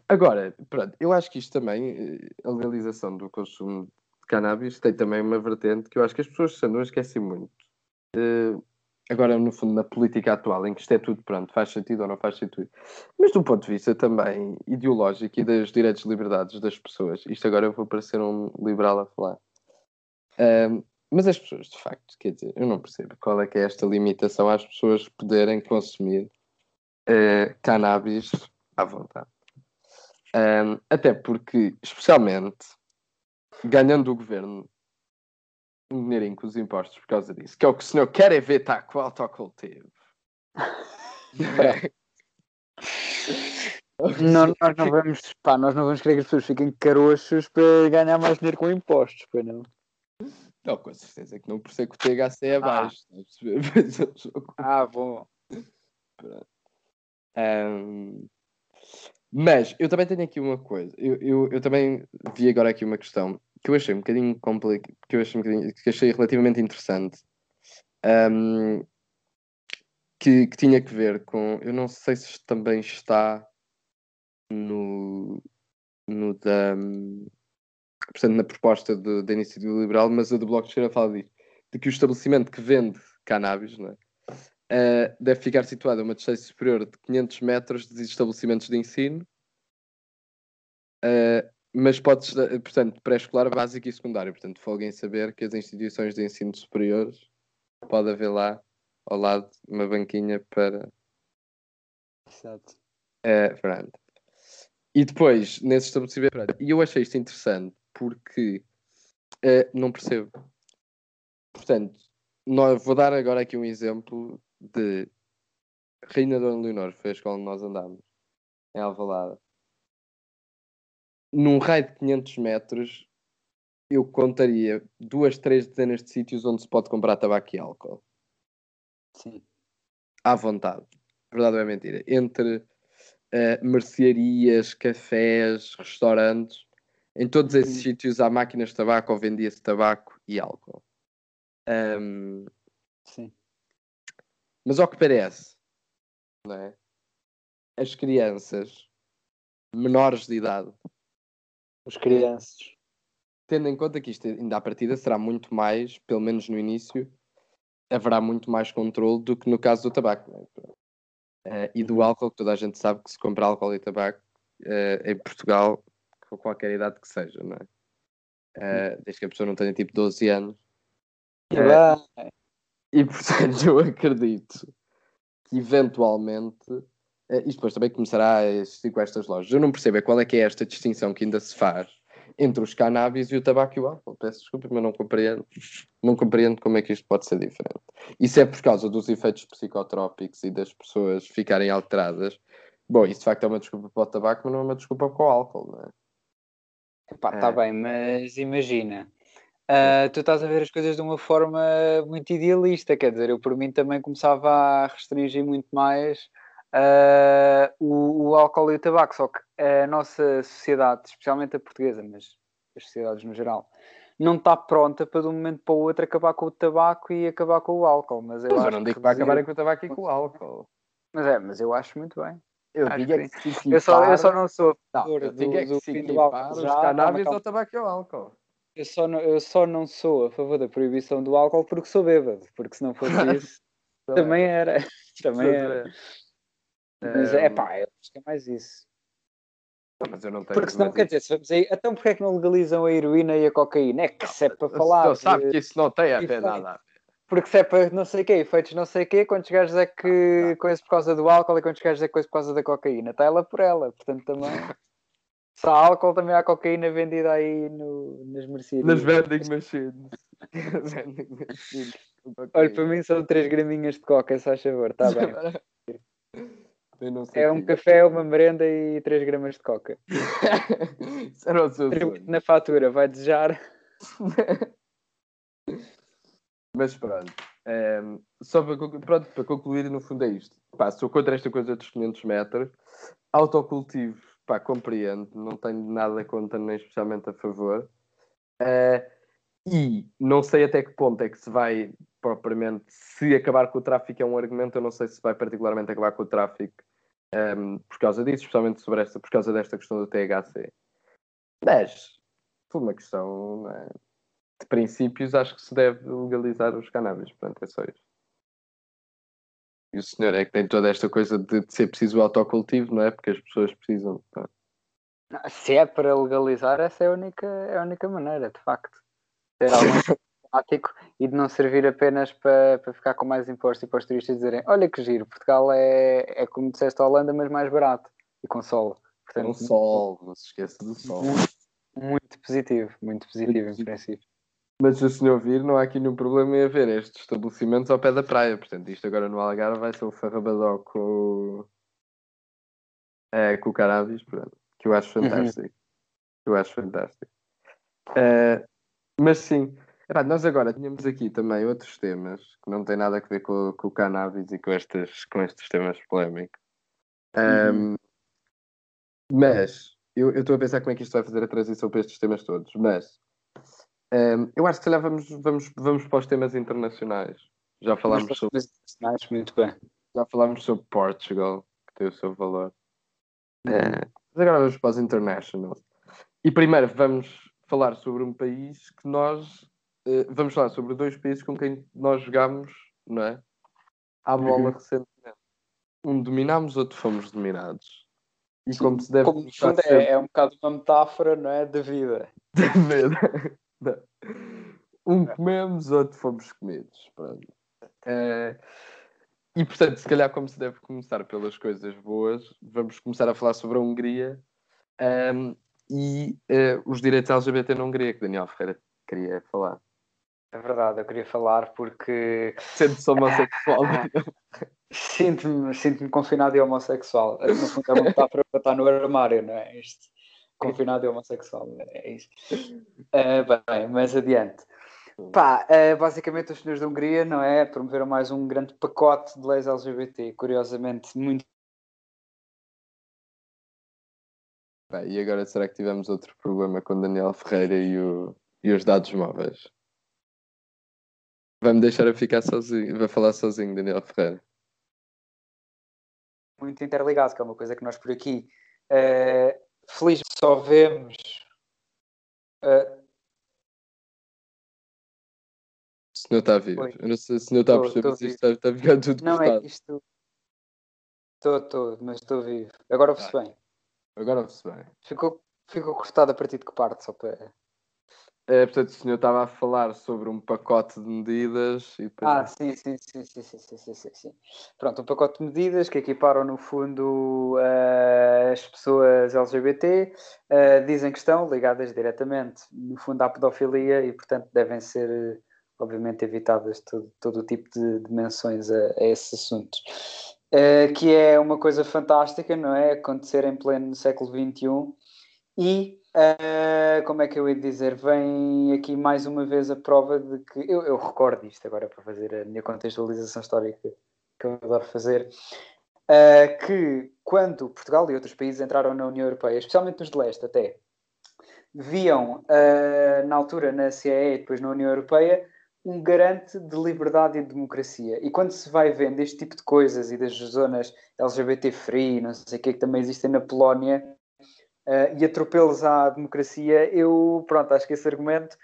agora, pronto, eu acho que isto também, eh, a legalização do consumo de cannabis, tem também uma vertente que eu acho que as pessoas não esquecem muito. Uh, agora no fundo na política atual, em que isto é tudo pronto, faz sentido ou não faz sentido, mas do ponto de vista também ideológico e dos direitos e liberdades das pessoas, isto agora eu vou parecer um liberal a falar. Um, mas as pessoas, de facto, quer dizer, eu não percebo qual é que é esta limitação às pessoas poderem consumir uh, cannabis à vontade. Um, até porque, especialmente, ganhando o governo dinheirinho com os impostos por causa disso, que é o que o senhor quer é ver tá, com o autocultivo. não, nós não vamos, pá, nós não vamos querer que as pessoas fiquem caroxos para ganhar mais dinheiro com impostos, pois não? Não, com certeza que não por ser que o THC é ah. baixo. Ah, ah bom. Um, mas eu também tenho aqui uma coisa. Eu, eu, eu também vi agora aqui uma questão que eu achei um bocadinho complicado, que eu achei, um que achei relativamente interessante, um, que, que, tinha que ver com, eu não sei se também está no, no da, portanto, na proposta de, da iniciativa liberal, mas a do Bloco de Esquerda fala disso, de que o estabelecimento que vende cannabis, não é? Uh, deve ficar situado a uma distância superior de 500 metros de estabelecimentos de ensino uh, mas pode portanto, pré-escolar, básico e secundário. Portanto, folga em saber que as instituições de ensino superiores pode haver lá ao lado uma banquinha para. Exato. É, pronto. E depois, nesse estabelecimento. E eu achei isto interessante porque é, não percebo. Portanto, nós, vou dar agora aqui um exemplo de Reina Dona Leonor, foi a escola onde nós andámos, em Alvalade num raio de 500 metros, eu contaria duas, três dezenas de sítios onde se pode comprar tabaco e álcool. Sim. À vontade. Verdade ou é mentira? Entre uh, mercearias, cafés, restaurantes, em todos esses uhum. sítios há máquinas de tabaco ou vendia-se tabaco e álcool. Um, Sim. Mas ao que parece, não é? as crianças menores de idade as crianças. Tendo em conta que isto ainda à partida será muito mais, pelo menos no início, haverá muito mais controle do que no caso do tabaco. É? Uh, e do álcool, que toda a gente sabe que se compra álcool e tabaco uh, em Portugal, com qualquer idade que seja, não é? Uh, desde que a pessoa não tenha tipo 12 anos. E portanto eu acredito que eventualmente Uh, isto depois também começará a existir com estas lojas. Eu não percebo é qual é que é esta distinção que ainda se faz entre os cannabis e o tabaco e o álcool. Peço desculpa, mas não compreendo. Não compreendo como é que isto pode ser diferente. Isso é por causa dos efeitos psicotrópicos e das pessoas ficarem alteradas. Bom, isso de facto é uma desculpa para o tabaco, mas não é uma desculpa para o álcool, não é? Epá, está é. bem, mas imagina, uh, tu estás a ver as coisas de uma forma muito idealista, quer dizer, eu por mim também começava a restringir muito mais uh, o, o, álcool e o tabaco, só que a nossa sociedade, especialmente a portuguesa, mas as sociedades no geral, não está pronta para de um momento para o outro acabar com o tabaco e acabar com o álcool. Mas eu, mas eu não digo que vai acabar com o tabaco e com o álcool. Mas é, mas eu acho muito bem. Eu digo que é se. Eu só, eu só não sou a Não, favor eu do, é do se fim do álcool os cannabis ao tabaco e ao álcool. Eu só, não, eu só não sou a favor da proibição do álcool porque sou bêbado, porque se não fosse isso, também era. Também era. Mas é pá, eu acho que é mais isso. mas eu não tenho Porque senão, quer dizer, se vamos aí, então porquê é que não legalizam a heroína e a cocaína? É que se é para falar. senhor sabe que isso não tem a ver nada. a. Porque se é para não sei o quê, efeitos não sei o quê, quantos gajos é que coisa por causa do álcool e quantos gajos é coisa por causa da cocaína? Está ela por ela, portanto também. Se há álcool, também há cocaína vendida aí no, nas mercearias. Nas vending machines. vending machines. Olha, para mim são 3 graminhas de coca, se faz favor, está bem. É um que- café, uma merenda e 3 gramas de coca. Isso era o seu sonho. na fatura, vai desejar. Mas pronto. ehm, só para, pronto, para concluir, no fundo é isto. Pá, sou contra esta coisa dos 500 metros. Autocultivo, pá, compreendo. Não tenho nada contra, nem especialmente a favor. Eh, e não sei até que ponto é que se vai, propriamente, se acabar com o tráfico é um argumento, eu não sei se vai particularmente acabar com o tráfico ehm, por causa disso, especialmente sobre esta, por causa desta questão do THC. Mas, foi uma questão, é? de princípios, acho que se deve legalizar os cannabis. Pronto, é só isso. E o senhor é que tem toda esta coisa de, de ser preciso o autocultivo, não é? Porque as pessoas precisam. Se é para legalizar, essa é a única, é a única maneira, de facto. Ter prático e de não servir apenas para, para ficar com mais impostos e para os turistas dizerem: Olha que giro, Portugal é, é como disseste a Holanda, mas mais barato e com sol. Um Portanto, sol, não se esqueça do sol. muito positivo, muito positivo em positivo. princípio. Mas se o senhor vir, não há aqui nenhum problema em haver estes estabelecimentos ao pé da praia. Portanto, isto agora no Algarve vai ser o farrabadó com, o- é, com o pronto, que eu acho fantástico. Eu acho fantástico. Eh, mas sim, epá, nós agora tínhamos aqui também outros temas que não têm nada a ver com, com o cannabis e com estes, com estes temas polémicos. Ahm, mas eu estou a pensar como é que isto vai fazer a transição para estes temas todos. Mas ahm, eu acho que se calhar vamos, vamos, vamos para os temas internacionais. Já falámos, sobre, mas, muito bem. já falámos sobre Portugal, que tem o seu valor. Eh, mas agora vamos para os internationals. E primeiro vamos falar sobre um país que nós. Eh, vamos falar sobre dois países com quem nós jogámos, não é? À bola Uhum. recentemente. Um dominámos, outro fomos dominados. E como se deve Como fundo sempre é, é um bocado uma metáfora, não é? Da vida. a ver. Não. Um comemos, outro fomos comidos. Pronto. Eh, e portanto, se calhar, como se deve começar pelas coisas boas, vamos começar a falar sobre a Hungria ehm, e eh, os direitos LGBT na Hungria, que Daniel Ferreira queria falar. É verdade, eu queria falar porque Sendo-se homossexual. sinto-me sinto confinado e homossexual. No fundo é uma metáfora para estar no armário, não é? Isto, confinado e homossexual, é isso. Eh, bem, mas adiante. Pá, eh, basicamente os senhores da Hungria, não é? Promoveram mais um grande pacote de leis LGBT, curiosamente muito Bem, e agora será que tivemos outro problema com Daniel Ferreira e, o- e os dados móveis? Vai-me deixar a ficar sozinho, vai falar sozinho, Daniel Ferreira. muito interligado, que é uma coisa que nós por aqui, eh, felizmente, só vemos. eh, O senhor está vivo. Oi. Eu não sei se o senhor está a perceber, mas isto está, a ficar tudo não é isto. Estou, estou, mas estou vivo. Agora ouve-se Ah. bem. Agora ouve-se bem. Ficou, ficou cortado a partir de que parte? Só para. É, portanto, o senhor estava a falar sobre um pacote de medidas e depois... Ah, sim, sim, sim, sim, sim, sim, sim, sim. Pronto, um pacote de medidas que equiparam no fundo eh, as pessoas LGBT, eh, dizem que estão ligadas diretamente, no fundo, à pedofilia e, portanto, devem ser, obviamente, evitadas todo, todo o tipo de, menções a, a esses assuntos. Eh, que é uma coisa fantástica, não é? Acontecer em pleno século XXI e, eh, como é que eu ia dizer, vem aqui mais uma vez a prova de que, eu, eu recordo isto agora para fazer a minha contextualização histórica que eu adoro fazer, eh, que quando Portugal e outros países entraram na União Europeia, especialmente nos de leste até, viam eh, na altura na CEE e depois na União Europeia um garante de liberdade e de democracia. E quando se vai vendo este tipo de coisas e das zonas LGBT free, não sei o que, que também existem na Polónia, uh, e atropelos à democracia, eu, pronto, acho que esse argumento,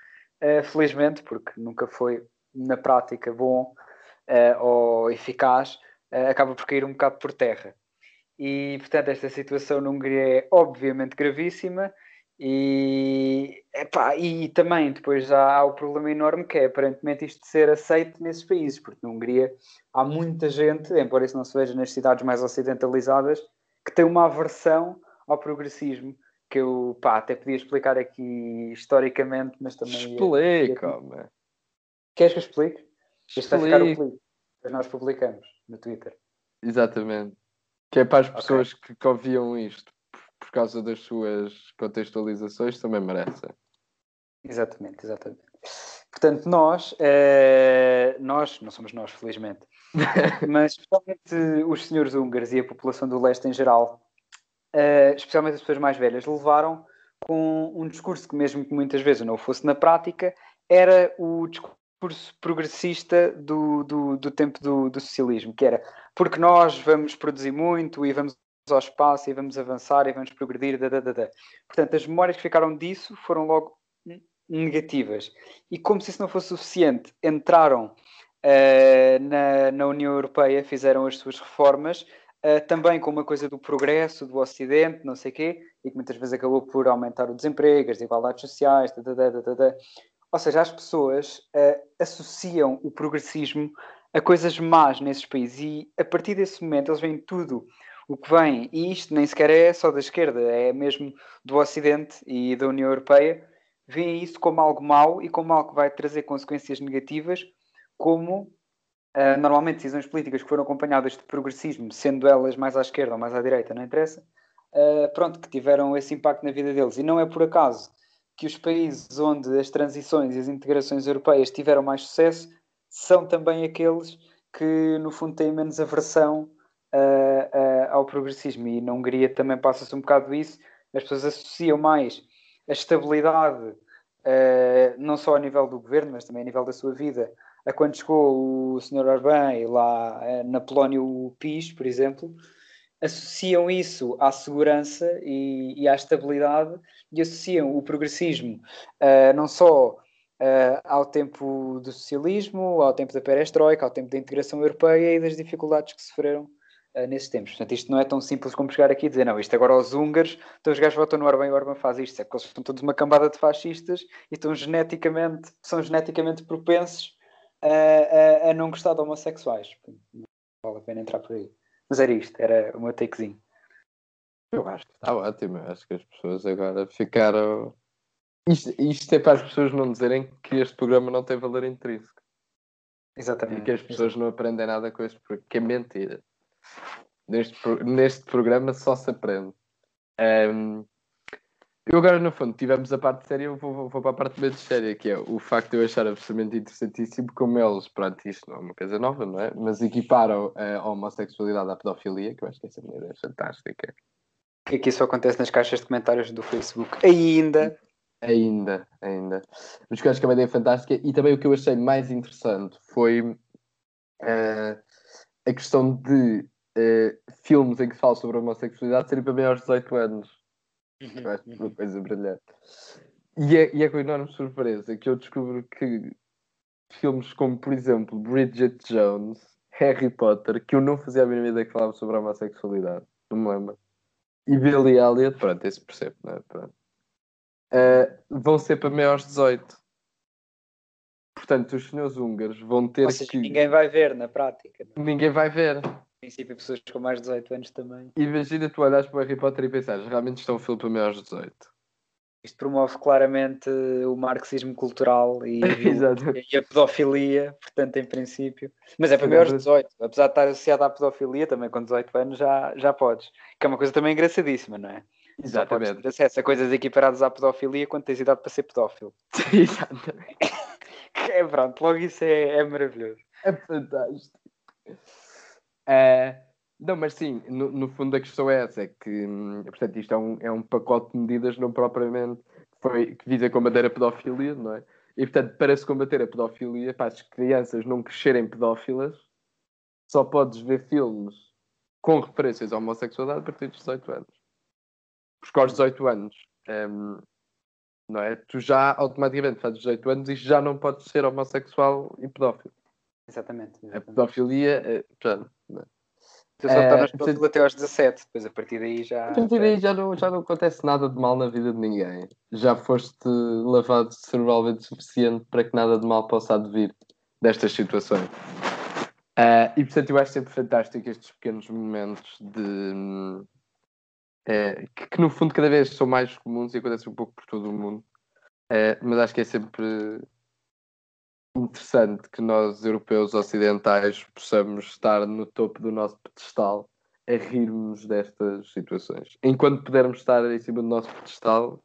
uh, felizmente, porque nunca foi na prática bom uh, ou eficaz, acaba por cair um bocado por terra. E, portanto, esta situação na Hungria é obviamente gravíssima e, epá, e também depois há, há o problema enorme que é aparentemente isto de ser aceito nesses países, porque na Hungria há muita gente, embora isso não se veja nas cidades mais ocidentalizadas, que tem uma aversão ao progressismo que eu pá, até podia explicar aqui historicamente, mas também. Explica-me. Ia... Queres que eu explique? Este vai ficar o clipe nós publicamos no Twitter. Exatamente. Que é para as pessoas okay. que, que ouviam isto por causa das suas contextualizações também merece. Exatamente, exatamente. Portanto, nós, eh, nós, não somos nós, felizmente, mas especialmente os senhores húngaros e a população do leste em geral, eh, especialmente as pessoas mais velhas, levaram com um discurso que, mesmo que muitas vezes não fosse na prática, era o discurso progressista do, do, do tempo do, do socialismo, que era porque nós vamos produzir muito e vamos ao espaço e vamos avançar e vamos progredir. Da, da, da, Portanto, as memórias que ficaram disso foram logo negativas. E como se isso não fosse suficiente, entraram uh, na, na União Europeia, fizeram as suas reformas, uh, também com uma coisa do progresso, do Ocidente, não sei o quê, e que muitas vezes acabou por aumentar o desemprego, as desigualdades sociais, da, da, da, ou seja, as pessoas uh, associam o progressismo a coisas más nesses países e a partir desse momento eles veem tudo o que vem, e isto nem sequer é só da esquerda, é mesmo do Ocidente e da União Europeia, veem isso como algo mau e como algo que vai trazer consequências negativas, como uh, normalmente decisões políticas que foram acompanhadas de progressismo, sendo elas mais à esquerda ou mais à direita, não interessa, uh, pronto, que tiveram esse impacto na vida deles. E não é por acaso que os países onde as transições e as integrações europeias tiveram mais sucesso são também aqueles que, no fundo, têm menos aversão uh, ao progressismo. E na Hungria também passa-se um bocado isso. As pessoas associam mais a estabilidade, não só a nível do governo, mas também a nível da sua vida, a quando chegou o Sr. Orbán e lá na Polónia o PIS, por exemplo, associam isso à segurança e, e à estabilidade e associam o progressismo uh, não só uh, ao tempo do socialismo, ao tempo da perestroika, ao tempo da integração europeia e das dificuldades que sofreram uh, nesses tempos. Portanto, isto não é tão simples como chegar aqui e dizer, não, isto agora aos húngaros, então os gajos votam no Orbán e o Orbán faz isto, é porque eles são todos uma cambada de fascistas e estão geneticamente, são geneticamente propensos a, a, a não gostar de homossexuais. Não vale a pena entrar por aí. Mas era isto, era o meu takezinho. Eu acho que está ótimo, eu acho que as pessoas agora ficaram. Isto, isto é para as pessoas não dizerem que este programa não tem valor intrínseco. Exatamente. E que as pessoas não aprendem nada com este programa, que é mentira. Neste, neste programa só se aprende. Um, eu agora, no fundo, tivemos a parte séria, eu vou, vou, para a parte menos séria, que é o facto de eu achar absolutamente interessantíssimo como eles, pronto, isto não é uma coisa nova, não é? Mas equiparam a homossexualidade à pedofilia, que eu acho que essa maneira é fantástica. Que aqui só acontece nas caixas de comentários do Facebook. Ainda. Ainda, ainda. Mas que eu acho que é uma ideia fantástica. E também o que eu achei mais interessante foi uh, a questão de uh, filmes em que se fala sobre a homossexualidade serem para maiores de 18 anos. Eu acho uma uhum. coisa brilhante. E é, e é com enorme surpresa que eu descubro que filmes como, por exemplo, Bridget Jones, Harry Potter, que eu não fazia a mínima ideia que falava sobre a homossexualidade, não me lembro, e Billy Elliot, pronto, esse percebe, não é? Pronto. Uh, vão ser para maiores de 18. Portanto, os senhores húngaros vão ter seja, que. Ninguém vai ver na prática. Não? É? Ninguém vai ver. Em princípio, pessoas com mais de 18 anos também. Imagina tu olhares para o Harry Potter e pensares, realmente estão é um filme para maiores de 18. Isto promove claramente o marxismo cultural e, e, a pedofilia, portanto, em princípio. Mas é para maiores de 18, apesar de estar associado à pedofilia, também com 18 anos já, já podes. Que é uma coisa também engraçadíssima, não é? Exatamente. ter acesso a coisas equiparadas à pedofilia quando tens idade para ser pedófilo. Exatamente. é pronto, logo isso é, é maravilhoso. É fantástico. É, não, mas sim, no, no, fundo a questão é essa, é que hum, portanto, isto é um, é um pacote de medidas não propriamente foi, que visa combater a pedofilia, não é? E, portanto, para se combater a pedofilia, para as crianças não crescerem pedófilas, só podes ver filmes com referências à homossexualidade a partir dos 18 anos. Porque aos 18 anos, um, não é? Tu já automaticamente fazes 18 anos e já não podes ser homossexual e pedófilo. Exatamente. exatamente. A pedofilia, é, já, não é? Tu só tornas uh, pedófilo até aos 17, depois a partir daí já. A partir daí já não, já não acontece nada de mal na vida de ninguém. Já foste lavado cerebralmente suficiente para que nada de mal possa advir destas situações. Uh, e portanto eu acho sempre fantástico estes pequenos momentos de uh, que, que, no fundo cada vez são mais comuns e acontecem um pouco por todo o mundo. Uh, mas acho que é sempre interessante que nós, europeus ocidentais, possamos estar no topo do nosso pedestal a rirmos destas situações. Enquanto pudermos estar em cima do nosso pedestal,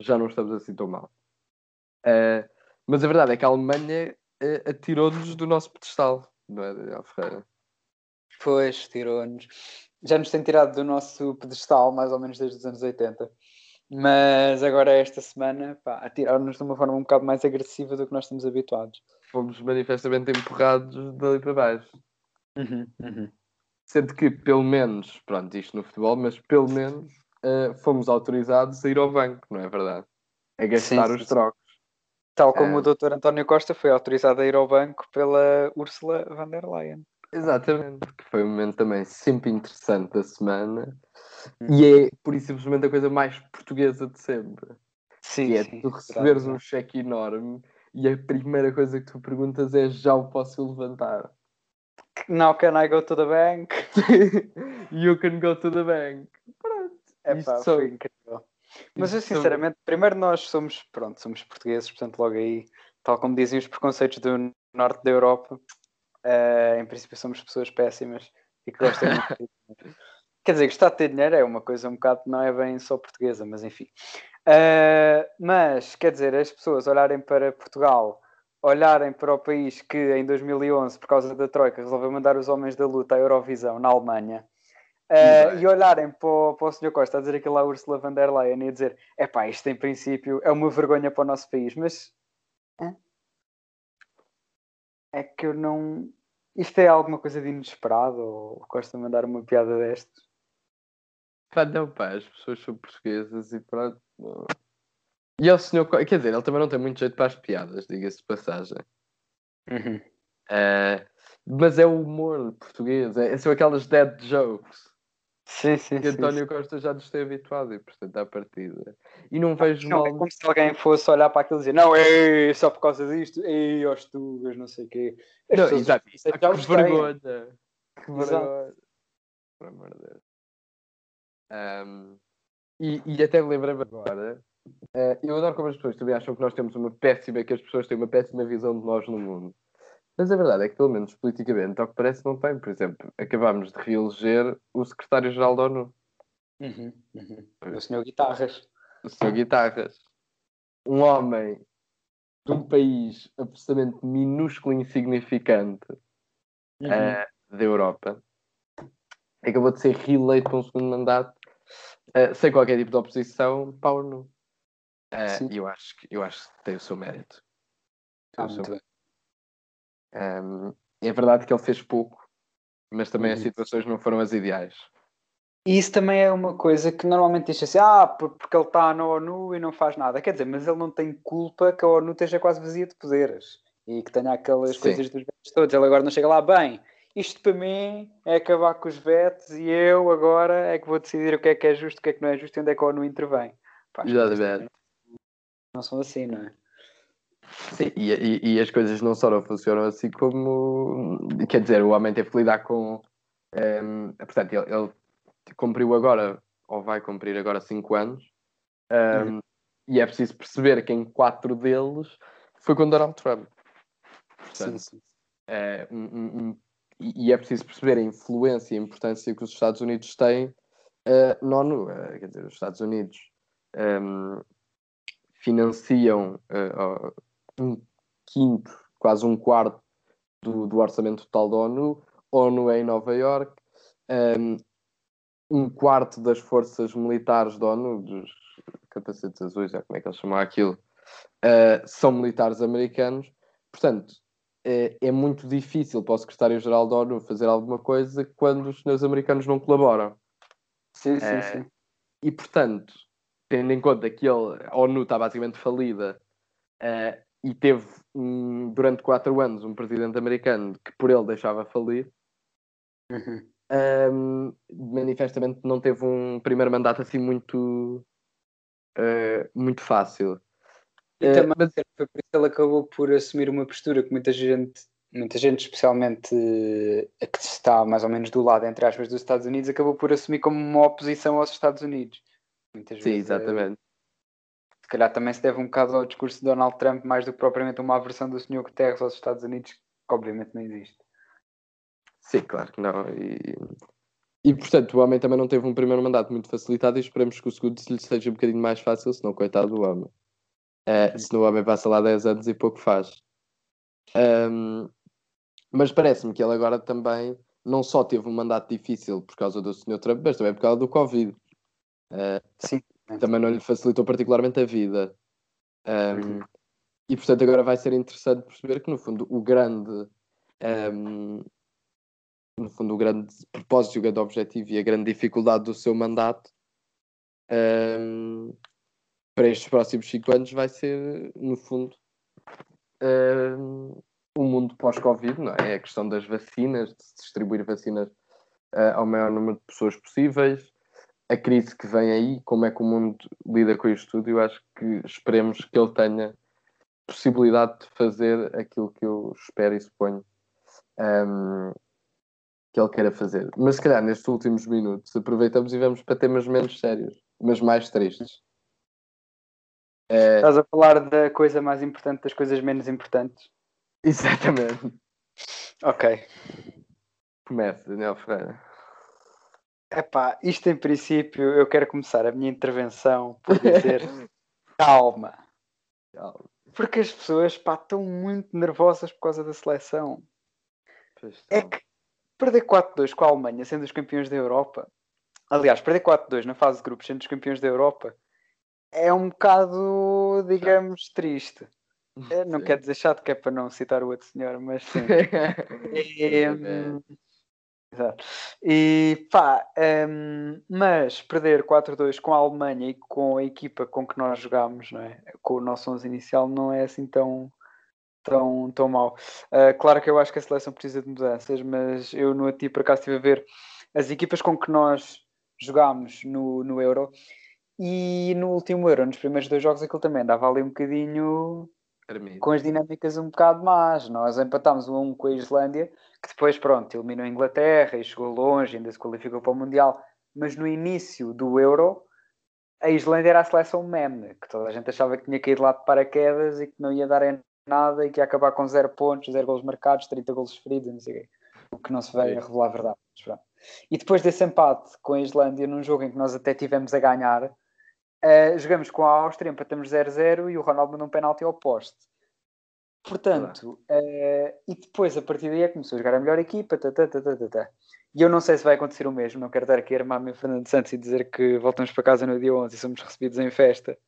já não estamos assim tão mal. Uh, mas a verdade é que a Alemanha uh, atirou-nos do nosso pedestal não é, Daniel Ferreira? Pois, tirou-nos. Já nos tem tirado do nosso pedestal, mais ou menos desde os anos 80. Mas agora, esta semana, pá, atiraram-nos de uma forma um bocado mais agressiva do que nós estamos habituados. Fomos manifestamente empurrados dali para baixo. Uhum, uhum. Sendo que, pelo menos, pronto, isto no futebol, mas pelo menos uh, fomos autorizados a ir ao banco, não é verdade? A gastar sim, os sim, trocos. Tal como é. o Dr. António Costa foi autorizado a ir ao banco pela Ursula von der Leyen. Exatamente, que foi um momento também sempre interessante da semana hum. e é por isso simplesmente a coisa mais portuguesa de sempre. Sim, que é sim, tu receberes um cheque enorme e a primeira coisa que tu perguntas é já o posso levantar. Now can I go to the bank? you can go to the bank. Pronto. É pá, foi incrível. Mas eu sinceramente, primeiro nós somos, pronto, somos portugueses, portanto logo aí, tal como dizem os preconceitos do norte da Europa, uh, em princípio somos pessoas péssimas e que gostam muito de Quer dizer, gostar de ter dinheiro é uma coisa um bocado, não é bem só portuguesa, mas enfim. Uh, mas, quer dizer, as pessoas olharem para Portugal, olharem para o país que em 2011, por causa da Troika, resolveu mandar os homens da luta à Eurovisão na Alemanha, Uh, e olharem para o, para o Sr. Costa a dizer aquilo lá Ursula von der Leyen e a dizer é pá, isto em princípio é uma vergonha para o nosso país, mas é que eu não. Isto é alguma coisa de inesperado ou Costa mandar uma piada destas? Pá, não, pá, as pessoas são portuguesas e pronto. E é o senhor, quer dizer, ele também não tem muito jeito para as piadas, diga-se de passagem. Uhum. Uh, mas é o humor português, é, são aquelas dead jokes. Sim, sim, que António sim. Costa já nos tem habituado e, portanto, à partida. E não vejo não, mal. É como se alguém fosse olhar para aquilo e dizer: Não, ei, só por causa disto, ei, aos tugas, não sei o quê. As não, exato. Ah, que vergonha. Que vergonha. Por amor de Deus. Um, e, e até me lembrei agora. Uh, eu adoro como as pessoas também acham que nós temos uma péssima, que as pessoas têm uma péssima visão de nós no mundo. Mas a verdade é que, pelo menos politicamente, ao que parece, não tem. Por exemplo, acabámos de reeleger o secretário-geral da ONU. Uhum, uhum. O senhor Guitarras. O senhor Guitarras. Um homem de um país absolutamente minúsculo e insignificante uhum. uh, da Europa. Acabou de ser reeleito para um segundo mandato uh, sem qualquer tipo de oposição para a ONU. Uh, eu, acho que, eu acho que tem o seu mérito. Tem ah, o seu... muito bem. Um, é verdade que ele fez pouco, mas também uhum. as situações não foram as ideais. E isso também é uma coisa que normalmente diz assim: ah, porque ele está na ONU e não faz nada. Quer dizer, mas ele não tem culpa que a ONU esteja quase vazia de poderes e que tenha aquelas Sim. coisas dos vetos todos. Ele agora não chega lá bem. Isto para mim é acabar com os vetos e eu agora é que vou decidir o que é que é justo, o que é que não é justo e onde é que a ONU intervém. Exatamente. Não são assim, não é? Sim, e, e, e, as coisas não só não funcionam assim como. Quer dizer, o homem teve que lidar com. Um, ehm, portanto, ele, ele, cumpriu agora, ou vai cumprir agora 5 anos, um, ehm, uhum. e é preciso perceber que em quatro deles foi com Donald Trump. Portanto, sim, sim. É, um, um, e é preciso perceber a influência e a importância que os Estados Unidos têm uh, na ONU. Uh, quer dizer, os Estados Unidos ehm, financiam uh, um quinto, quase um quarto do, do orçamento total da ONU. A ONU é em Nova York. Um, um quarto das forças militares da ONU, dos capacetes azuis, é como é que eles chamam aquilo, uh, são militares americanos. Portanto, é, é muito difícil para o secretário-geral da ONU fazer alguma coisa quando os senhores americanos não colaboram. Sim, sim, sim. E, portanto, tendo em conta que ele, a ONU está basicamente falida uh, e teve um, durante quatro anos um presidente americano que por ele deixava falir, uhum. um, manifestamente não teve um primeiro mandato assim muito, uh, muito fácil. E uh, também mas... foi por isso que ele acabou por assumir uma postura que muita gente, muita gente, especialmente a que está mais ou menos do lado, entre aspas, dos Estados Unidos, acabou por assumir como uma oposição aos Estados Unidos. Muitas Sim, vezes, exatamente. Se calhar também se deve um bocado ao discurso de Donald Trump, mais do que propriamente uma aversão do Sr. Guterres aos Estados Unidos, que obviamente não existe. Sim, claro que não. E, e portanto, o homem também não teve um primeiro mandato muito facilitado e esperamos que o segundo lhe seja um bocadinho mais fácil, senão, coitado do homem. Uh, senão o homem passa lá 10 anos e pouco faz. Um, mas parece-me que ele agora também não só teve um mandato difícil por causa do Sr. Trump, mas também por causa do Covid. Uh, Sim. Também não lhe facilitou particularmente a vida. Um, uhum. E portanto agora vai ser interessante perceber que no fundo o grande um, no fundo, o grande propósito, o grande objetivo e a grande dificuldade do seu mandato um, para estes próximos cinco anos vai ser, no fundo, um, o mundo pós-Covid, não é? é? A questão das vacinas, de distribuir vacinas uh, ao maior número de pessoas possíveis, a crise que vem aí, como é que o mundo lida com isto tudo, eu acho que esperemos que ele tenha possibilidade de fazer aquilo que eu espero e suponho um, que ele queira fazer. Mas se calhar nestes últimos minutos aproveitamos e vamos para temas menos sérios, mas mais tristes. É... Estás a falar da coisa mais importante das coisas menos importantes? Exatamente. Ok. Começa, Daniel Ferreira. Epá, isto em princípio eu quero começar a minha intervenção por dizer calma. calma. Porque as pessoas pá, estão muito nervosas por causa da seleção. É que perder 4-2 com a Alemanha, sendo os campeões da Europa, aliás, perder 4-2 na fase de grupos, sendo os campeões da Europa, é um bocado, digamos, triste. É, não sim. quer dizer chato, que é para não citar o outro senhor, mas sim. e, um, exato. E pá, um, mas perder 4-2 com a Alemanha e com a equipa com que nós jogámos, não é? com o nosso 11 inicial, não é assim tão tão, tão mal. Uh, claro que eu acho que a seleção precisa de mudanças, mas eu no ATI por acaso estive a ver as equipas com que nós jogámos no, no Euro e no último Euro, nos primeiros dois jogos, aquilo também andava ali um bocadinho com as dinâmicas um bocado más. Nós empatámos um um com a Islândia, que depois, pronto, eliminou a Inglaterra e chegou longe, ainda se qualificou para o Mundial. Mas no início do Euro, a Islândia era a seleção meme, que toda a gente achava que tinha caído lá de paraquedas e que não ia dar nada e que ia acabar com zero pontos, zero golos marcados, 30 golos feridos, não sei o quê. O que não se veio a revelar a verdade. E depois desse empate com a Islândia, num jogo em que nós até tivemos a ganhar, uh, jogamos com a Áustria, empatamos 0-0 e o Ronaldo mandou um penalti ao poste. Portanto, uh, e depois a partir daí é começou a jogar a melhor equipa, tá, tá, tá, tá, tá, tá. e eu não sei se vai acontecer o mesmo, não quero estar aqui a armar-me Fernando Santos e dizer que voltamos para casa no dia 11 e somos recebidos em festa,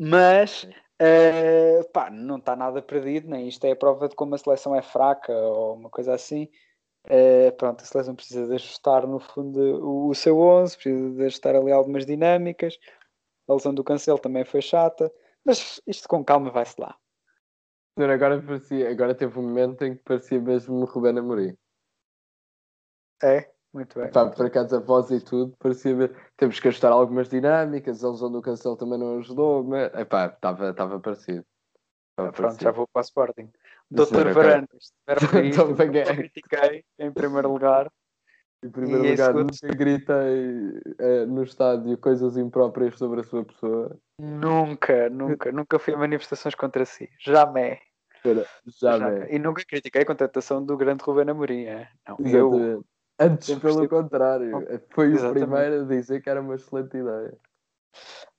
mas Uh, pá, não está nada perdido, nem isto é a prova de como a seleção é fraca ou uma coisa assim. Uh, pronto, a seleção precisa de ajustar no fundo o, o, seu 11, precisa de ajustar ali algumas dinâmicas. A lesão do Cancelo também foi chata, mas isto com calma vai-se lá. Agora, parecia, agora teve um momento em que parecia mesmo o Rubén Amorim. É? Muito bem. Pá, por acaso a voz e tudo, parecia ver. Temos que ajustar algumas dinâmicas, a lesão do cancelo também não ajudou, mas epá, estava parecido. Estava Pronto, parecido. já vou para o Sporting. Doutor Varandas, então, eu critiquei em primeiro lugar. Em primeiro e lugar, segundo... nunca gritei é, no estádio coisas impróprias sobre a sua pessoa. Nunca, nunca, nunca fui a manifestações contra si. Jamais. Jamais. E nunca critiquei a contratação do grande Rubén Amorim. É? Não, Exatamente. eu Antes, pelo contrário, foi Exatamente. o primeiro a dizer que era uma excelente ideia.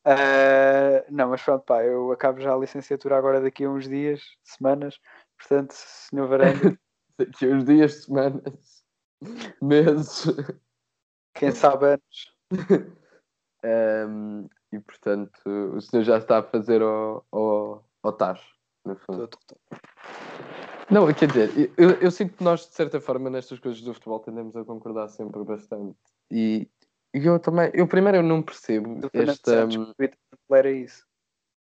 Uh, não, mas pronto, pá, eu acabo já a licenciatura agora daqui a uns dias, semanas. Portanto, senhor Varanda. daqui a uns dias, semanas, meses. Quem sabe anos. um, e portanto o senhor já está a fazer ao, ao, ao tacho, no fundo. Não, quer dizer, eu, eu sinto que nós, de certa forma, nestas coisas do futebol, tendemos a concordar sempre bastante. E, e eu também, eu primeiro eu não percebo esta. O Twitter era isso.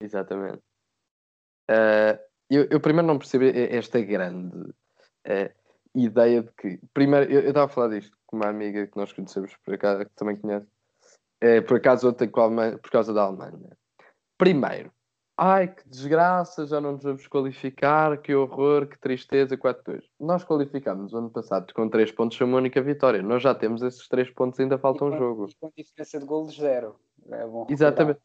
Exatamente. Ah, eu, eu primeiro não percebo esta grande ah, ideia de que. Primeiro, eu estava a falar disto com uma amiga que nós conhecemos por acaso, que também conhece, eh, por acaso outra com a Alemanha, por causa da Alemanha. Primeiro, ai que desgraça, já não nos vamos qualificar, que horror, que tristeza, 4-2. Nós qualificámos o ano passado com 3 pontos, foi uma única vitória. Nós já temos esses 3 pontos, ainda falta um com- jogo. Com diferença de golos zero. É bom. Exatamente.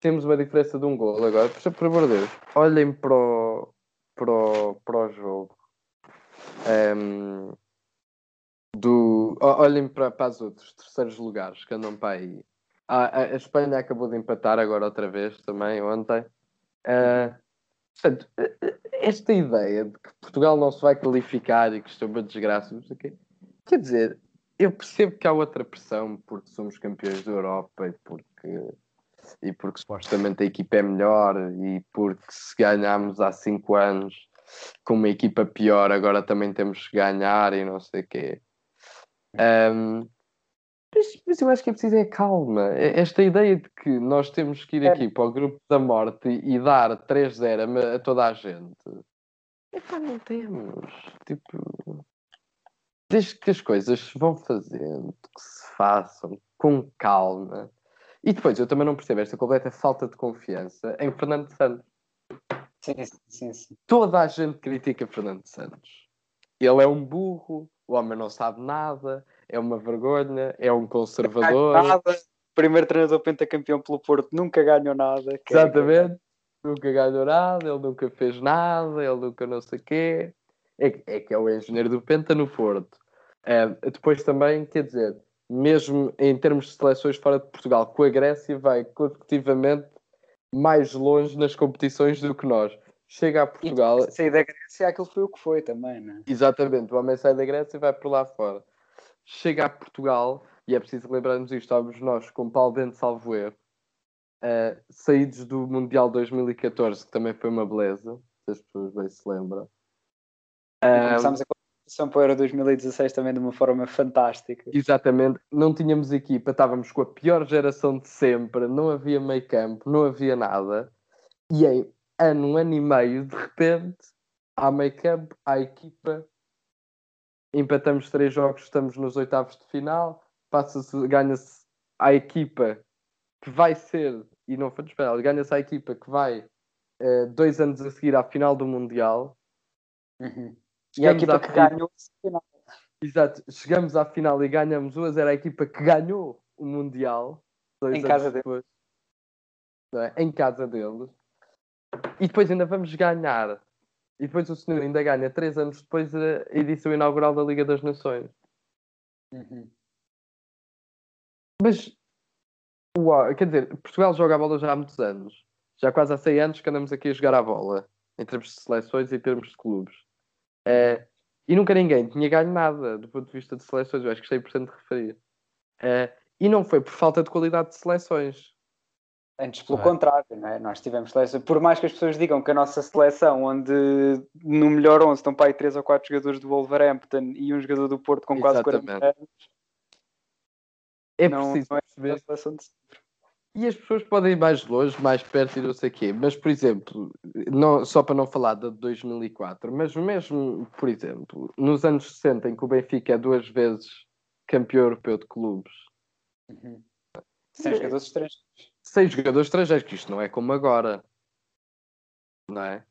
Temos uma diferença de um gol agora. Por, por amor de Deus, olhem para o, para o, para o jogo. Ehm, do, olhem para, para os outros terceiros lugares que andam para aí. A, a- a Espanha acabou de empatar agora outra vez também, ontem. Eh, portanto, eh, eh, esta ideia de que Portugal não se vai qualificar e que isto é uma desgraça. Quer dizer, eu percebo que há outra pressão porque somos campeões da Europa e porque, e porque supostamente a equipa é melhor e porque se ganhámos há 5 anos com uma equipa pior, agora também temos que ganhar e não sei o quê. Ahm, mas, mas eu acho que é preciso é calma. É- Esta ideia de que nós temos que ir É. aqui para o grupo da morte e, dar 3-0 a a toda a gente. Epá, não temos. Tipo, desde que as coisas se vão fazendo, que se façam com calma. E depois, eu também não percebo esta completa falta de confiança em Fernando Santos. Sim, sim, sim. Toda a gente critica Fernando Santos. Ele é um burro, o homem não sabe nada, é uma vergonha, é um conservador. Nada. Primeiro treinador pentacampeão pelo Porto, nunca ganhou nada. É- Exatamente. Nunca ganhou nada, ele nunca fez nada, ele nunca não sei o quê. É, que- é que é o engenheiro do Penta no Porto. Eh, depois também, quer dizer, mesmo em termos de seleções fora de Portugal, com a Grécia vai consecutivamente mais longe nas competições do que nós. Chega a E Portugal, de sair da Grécia, aquilo foi o que foi também, né? Exatamente, o homem sai da Grécia e vai por lá fora. Chega a Portugal, e é preciso lembrarmos isto, estávamos nós com Paulo Bento Salvo erro, eh, saídos do Mundial 2014, que também foi uma beleza, se as pessoas bem se lembram. E Ah, começámos a competição para o Euro 2016 também de uma forma fantástica. Exatamente, não tínhamos equipa, estávamos com a pior geração de sempre, não havia meio campo, não havia nada. E em ano, um ano e meio, de repente, há meio campo, há equipa, empatamos três jogos, estamos nos oitavos de final, ganha-se à equipa que vai ser, e não foi esperado, ganha-se à equipa que vai eh, dois anos a seguir à final do Mundial. Uhum. E a equipa à que final- ganhou final. Exato, chegamos à final e ganhamos duas, era a equipa que ganhou o Mundial. dois Em anos casa deles. depois. Não é? Em casa deles. E depois ainda vamos ganhar. E depois o senhor ainda ganha três anos depois a edição inaugural da Liga das Nações. Uhum. Mas, uau, quer dizer, Portugal joga a bola já há muitos anos. Já quase há 100 anos que andamos aqui a jogar a bola. Em termos de seleções e em termos de clubes. Eh, e nunca ninguém tinha ganho nada do ponto de vista de seleções. Eu acho que isto é importante referir. Eh, e não foi por falta de qualidade de seleções. Antes, pelo É. contrário, não é? nós tivemos seleção. Por mais que as pessoas digam que a nossa seleção, onde no melhor 11 estão para aí 3 ou 4 jogadores do Wolverhampton e um jogador do Porto com quase 40 Exatamente. anos, É não, preciso não é a perceber. E as pessoas podem ir mais longe, mais perto e não sei o quê. Mas, por exemplo, não, só para não falar da de 2004, mas mesmo, por exemplo, nos anos 60, em que o Benfica é duas vezes campeão europeu de clubes, Uhum. Sem jogadores estrangeiros. seis jogadores estrangeiros, que isto não é como agora. Não é?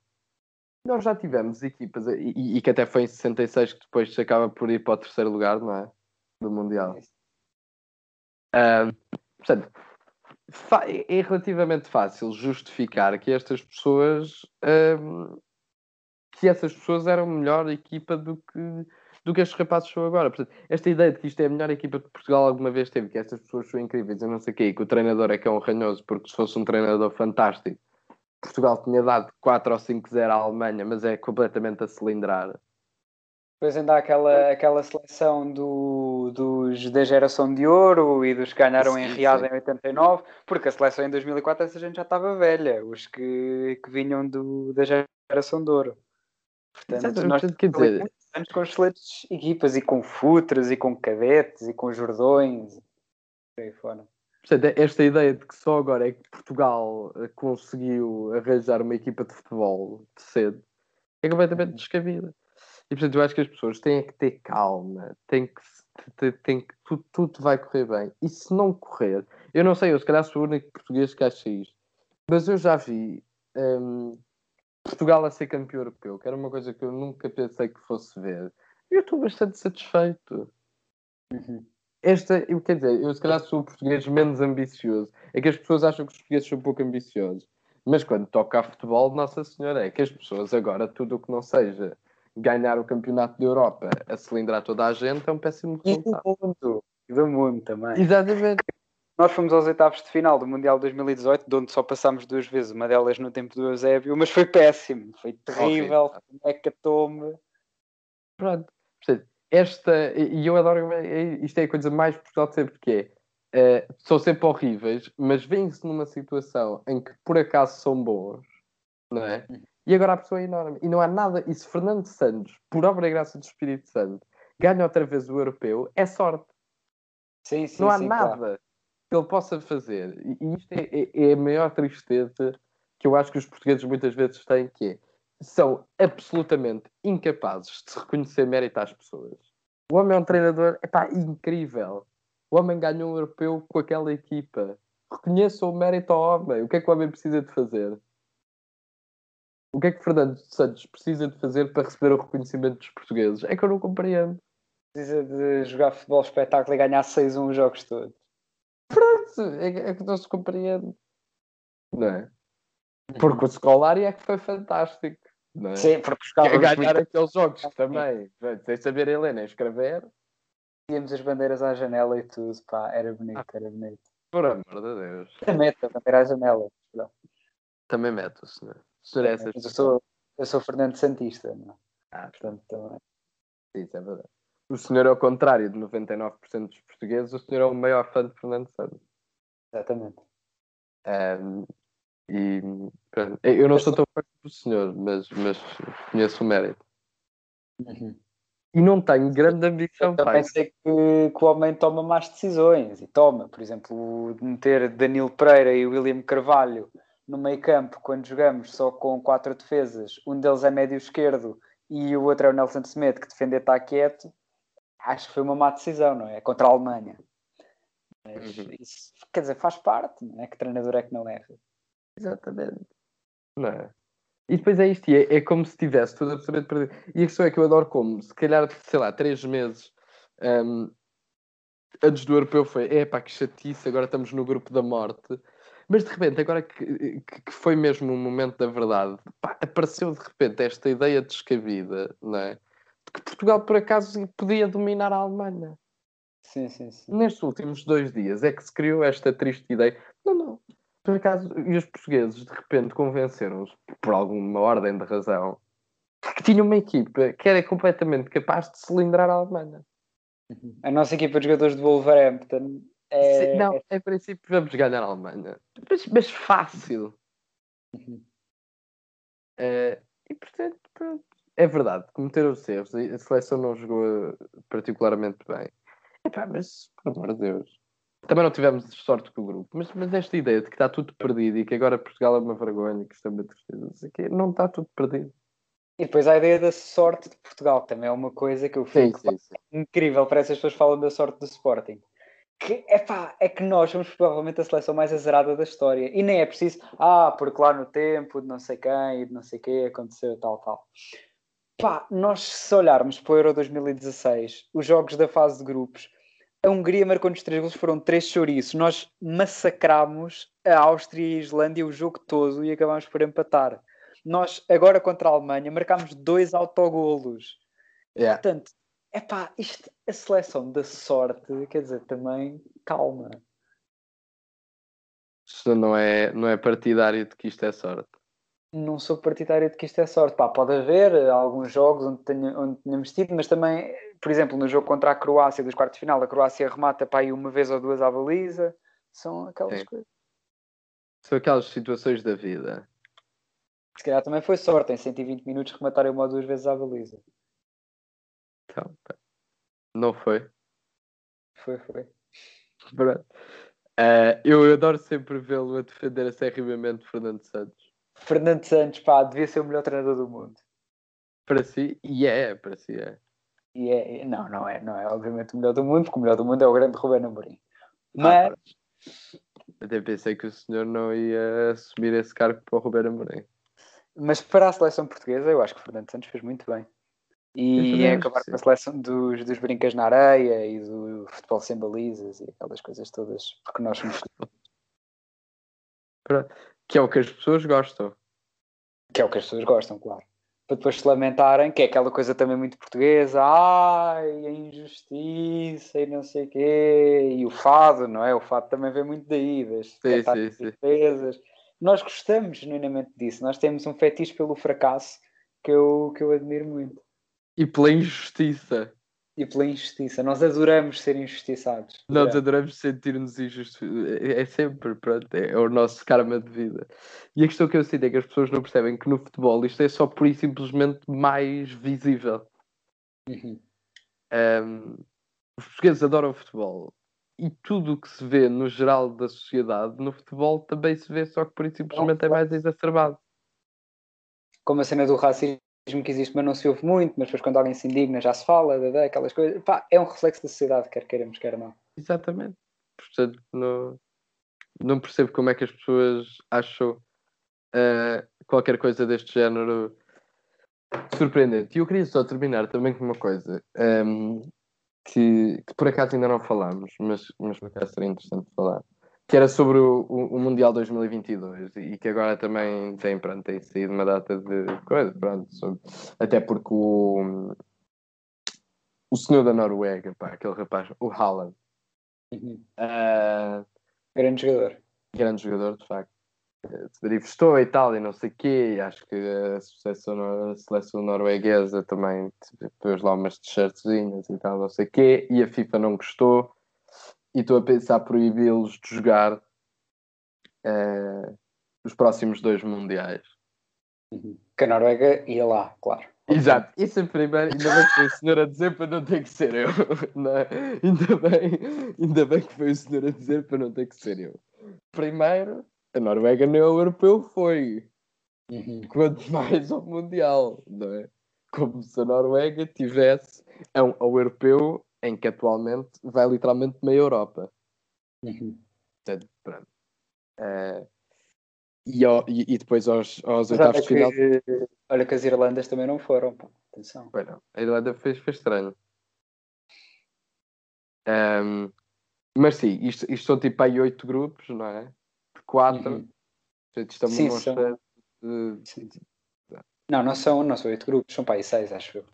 Nós já tivemos equipas, e, e- que até foi em 66 que depois se acaba por ir para o terceiro lugar, não é? Do Mundial. Ah, portanto, é relativamente fácil justificar que estas pessoas ahm, que essas pessoas eram melhor equipa do que, do que estes rapazes são agora. Portanto, esta ideia de que isto é a melhor equipa que Portugal alguma vez teve, que estas pessoas são incríveis, eu não sei o quê, que o treinador é que é um ranhoso, porque se fosse um treinador fantástico, Portugal tinha dado 4 ou 5-0 à Alemanha, mas é completamente a cilindrar. Depois ainda há aquela, aquela seleção do, dos da geração de ouro e dos que ganharam sim, em Riad em 89, porque a seleção em 2004 essa gente já estava velha, os que, que vinham do, da geração de ouro. Portanto, Exato, nós quer dizer... anos com excelentes equipas e com futras e com cadetes e com jordões e aí fora. Portanto, esta ideia de que só agora é que Portugal eh, conseguiu arranjar uma equipa de futebol de cedo é completamente uhum. descabida. E portanto, eu acho que as pessoas têm que ter calma, têm que, têm que tudo, tudo vai correr bem. E se não correr, eu não sei, eu se calhar sou o único português que acha isto, mas eu já vi um, Portugal a ser campeão europeu, que era uma coisa que eu nunca pensei que fosse ver. E eu estou bastante satisfeito. Uhum. Esta, eu, quer dizer, eu se calhar sou o português menos ambicioso. É que as pessoas acham que os portugueses são pouco ambiciosos. Mas quando toca a futebol, Nossa Senhora, é que as pessoas agora, tudo o que não seja ganhar o campeonato da Europa a cilindrar toda a gente, é um péssimo resultado. E do mundo, e do mundo também. Exatamente. Nós fomos aos oitavos de final do Mundial 2018, de onde só passámos duas vezes, uma delas no tempo do Eusébio, mas foi péssimo, foi terrível, foi hecatombe. Pronto, esta, e eu adoro, isto é a coisa mais Portugal de sempre, que é, uh, são sempre horríveis, mas vêm-se numa situação em que por acaso são bons, não é? E agora a pessoa é enorme. E não há nada, e se Fernando Santos, por obra e graça do Espírito Santo, ganha outra vez o europeu, é sorte. Sim, sim, não há sim, nada. Claro que ele possa fazer. E isto é, é, é, a maior tristeza que eu acho que os portugueses muitas vezes têm, que é, são absolutamente incapazes de reconhecer mérito às pessoas. O homem é um treinador epá, incrível. O homem ganhou um europeu com aquela equipa. Reconheça o mérito ao homem. O que é que o homem precisa de fazer? O que é que Fernando Santos precisa de fazer para receber o reconhecimento dos portugueses? É que eu não compreendo. Precisa de jogar futebol espetáculo e ganhar 6-1 os jogos todos. Pronto, é, é que não se compreende. Não é? Porque o Scolari é que foi fantástico. Não é? Sim, porque jogava ganhar muito... aqueles jogos também. Sem saber ele nem escrever. Tínhamos as bandeiras à janela e tudo, pá, era bonito, ah, era bonito. Por amor de Deus. Também mete a bandeira à janela. Não. Também mete o senhor. O é essas eu sou, eu sou Fernando Santista, não? É? Ah, portanto também. Sim, isso é verdade o senhor, ao contrário de 99% dos portugueses, o senhor é o maior fã de Fernando Santos. Exatamente. Um, e pronto, eu não sou tão fã do senhor, mas, mas conheço o mérito. Uhum. E não tenho grande ambição. Eu também sei que, que, o homem toma más decisões e toma, por exemplo, meter Danilo Pereira e William Carvalho no meio campo quando jogamos só com quatro defesas, um deles é médio esquerdo e o outro é o Nelson Semedo que defender está quieto acho que foi uma má decisão, não é? Contra a Alemanha. Mas uhum. isso, quer dizer, faz parte, não é? Que treinador é que não erra. Exatamente. Não é? E depois é isto, é, é como se tivesse tudo absolutamente perdido. E a questão é que eu adoro como, se calhar, sei lá, três meses um, antes do europeu foi, é pá, que chatice, agora estamos no grupo da morte. Mas de repente, agora que, que foi mesmo o momento da verdade, pá, apareceu de repente esta ideia descabida, não é? que Portugal, por acaso, podia dominar a Alemanha. Sim, sim, sim. Nestes últimos dois dias é que se criou esta triste ideia. Não, não. Por acaso, e os portugueses, de repente, convenceram-se, por alguma ordem de razão, que tinham uma equipa que era completamente capaz de cilindrar a Alemanha. A nossa equipa de jogadores de Wolverhampton é... Não, em princípio vamos ganhar a Alemanha. Mas, mas fácil. Uhum. Uh, e portanto, pronto é verdade, cometeram os erros. A seleção não jogou particularmente bem. Epá, mas, pelo amor de Deus. Também não tivemos sorte com o grupo. Mas, mas esta ideia de que está tudo perdido e que agora Portugal é uma vergonha, que estamos a tristeza, não está tudo perdido. E depois a ideia da sorte de Portugal, que também é uma coisa que eu fico sim, sim, sim. incrível. Parece que as pessoas falam da sorte do Sporting. Que, epá, é que nós somos provavelmente a seleção mais azarada da história. E nem é preciso, ah, porque lá no tempo de não sei quem e de não sei quê aconteceu tal, tal. Pá, nós se olharmos para o Euro 2016, os jogos da fase de grupos, a Hungria marcou-nos três gols, foram três chouriços. Nós massacramos a Áustria e a Islândia o jogo todo e acabámos por empatar. Nós, agora contra a Alemanha, marcámos dois autogolos. Yeah. Portanto, é pá, isto, a seleção da sorte, quer dizer, também calma. Isto não é, não é partidário de que isto é sorte. não sou partidário de que isto é sorte. Pá, pode haver alguns jogos onde, tenha, onde tenhamos tido, mas também, por exemplo, no jogo contra a Croácia dos quartos de final, a Croácia remata para aí uma vez ou duas à baliza. São aquelas Sim. coisas. São aquelas situações da vida. Se calhar também foi sorte em 120 minutos rematarem uma ou duas vezes à baliza. Então, não foi? Foi, foi. Pronto. Uh, eu adoro sempre vê-lo a defender acerrimamente Fernando Santos. Fernando Santos, pá, devia ser o melhor treinador do mundo. Para si, e é, para si é. E é, não, não é, não é obviamente o melhor do mundo, porque o melhor do mundo é o grande Rubén Amorim. Ah, Mas. Ah, até pensei que o senhor não ia assumir esse cargo para o Rubén Amorim. Mas para a seleção portuguesa, eu acho que Fernando Santos fez muito bem. E é acabar com a seleção dos, dos brincas na areia e do futebol sem balizas e aquelas coisas todas, porque nós somos. Que é o que as pessoas gostam. Que é o que as pessoas gostam, claro. Para depois se lamentarem, que é aquela coisa também muito portuguesa, ai, a injustiça e não sei o quê, e o fado, não é? O fado também vem muito daí, das sim, sim, sim. Nós gostamos genuinamente disso, nós temos um fetiche pelo fracasso que eu, que eu admiro muito. E pela injustiça. E pela injustiça. Nós adoramos ser injustiçados. Nós adoramos sentir-nos injustos. É, é sempre, pronto, é o nosso karma de vida. E a questão que eu sinto é que as pessoas não percebem que no futebol isto é só por e simplesmente mais visível. Uhum. Um, os portugueses adoram futebol. E tudo o que se vê no geral da sociedade, no futebol também se vê, só que por e simplesmente é mais exacerbado. Como a cena do racismo que existe, mas não se ouve muito, mas depois quando alguém se indigna já se fala, aquelas coisas. Pá, é um reflexo da sociedade, quer queiramos, quer não. Exatamente. Portanto, não, não percebo como é que as pessoas acham uh, qualquer coisa deste género surpreendente. E eu queria só terminar também com uma coisa um, ehm, que, que, por acaso ainda não falámos, mas, mas por acaso seria interessante falar que era sobre o, o, Mundial 2022 e que agora também tem, pronto, tem saído uma data de coisa, pronto, sobre, até porque o, o senhor da Noruega, pá, aquele rapaz, o Haaland, uhum. uh, grande jogador, grande jogador, de facto, se manifestou e tal, e não sei o quê, acho que a seleção, a seleção norueguesa também pôs lá umas t-shirtzinhas e tal, não sei o quê, e a FIFA não gostou, e estou a pensar proibi-los de jogar uh, os próximos dois mundiais. Uhum. Que a Noruega ia lá, claro. Exato, isso é primeiro, ainda bem que foi o senhor a dizer para não ter que ser eu. Não, é? ainda, bem, ainda bem que foi o senhor a dizer para não ter que ser eu. Primeiro, a Noruega nem ao europeu foi. Uhum. Quanto mais ao Mundial, não é? Como se a Noruega tivesse ao, ao europeu em que atualmente vai literalmente meia Europa. Uhum. Portanto, pronto. Uh, e, ao, e, e, depois aos, aos oitavos de final. olha que as Irlandas também não foram, pô. atenção. A Irlanda fez, fez estranho. Um, mas sim, isto, isto são tipo aí oito grupos, não é? De quatro. Uhum. Estamos sim, são... de... sim. Não, não são, não são oito grupos, são para aí seis, acho eu.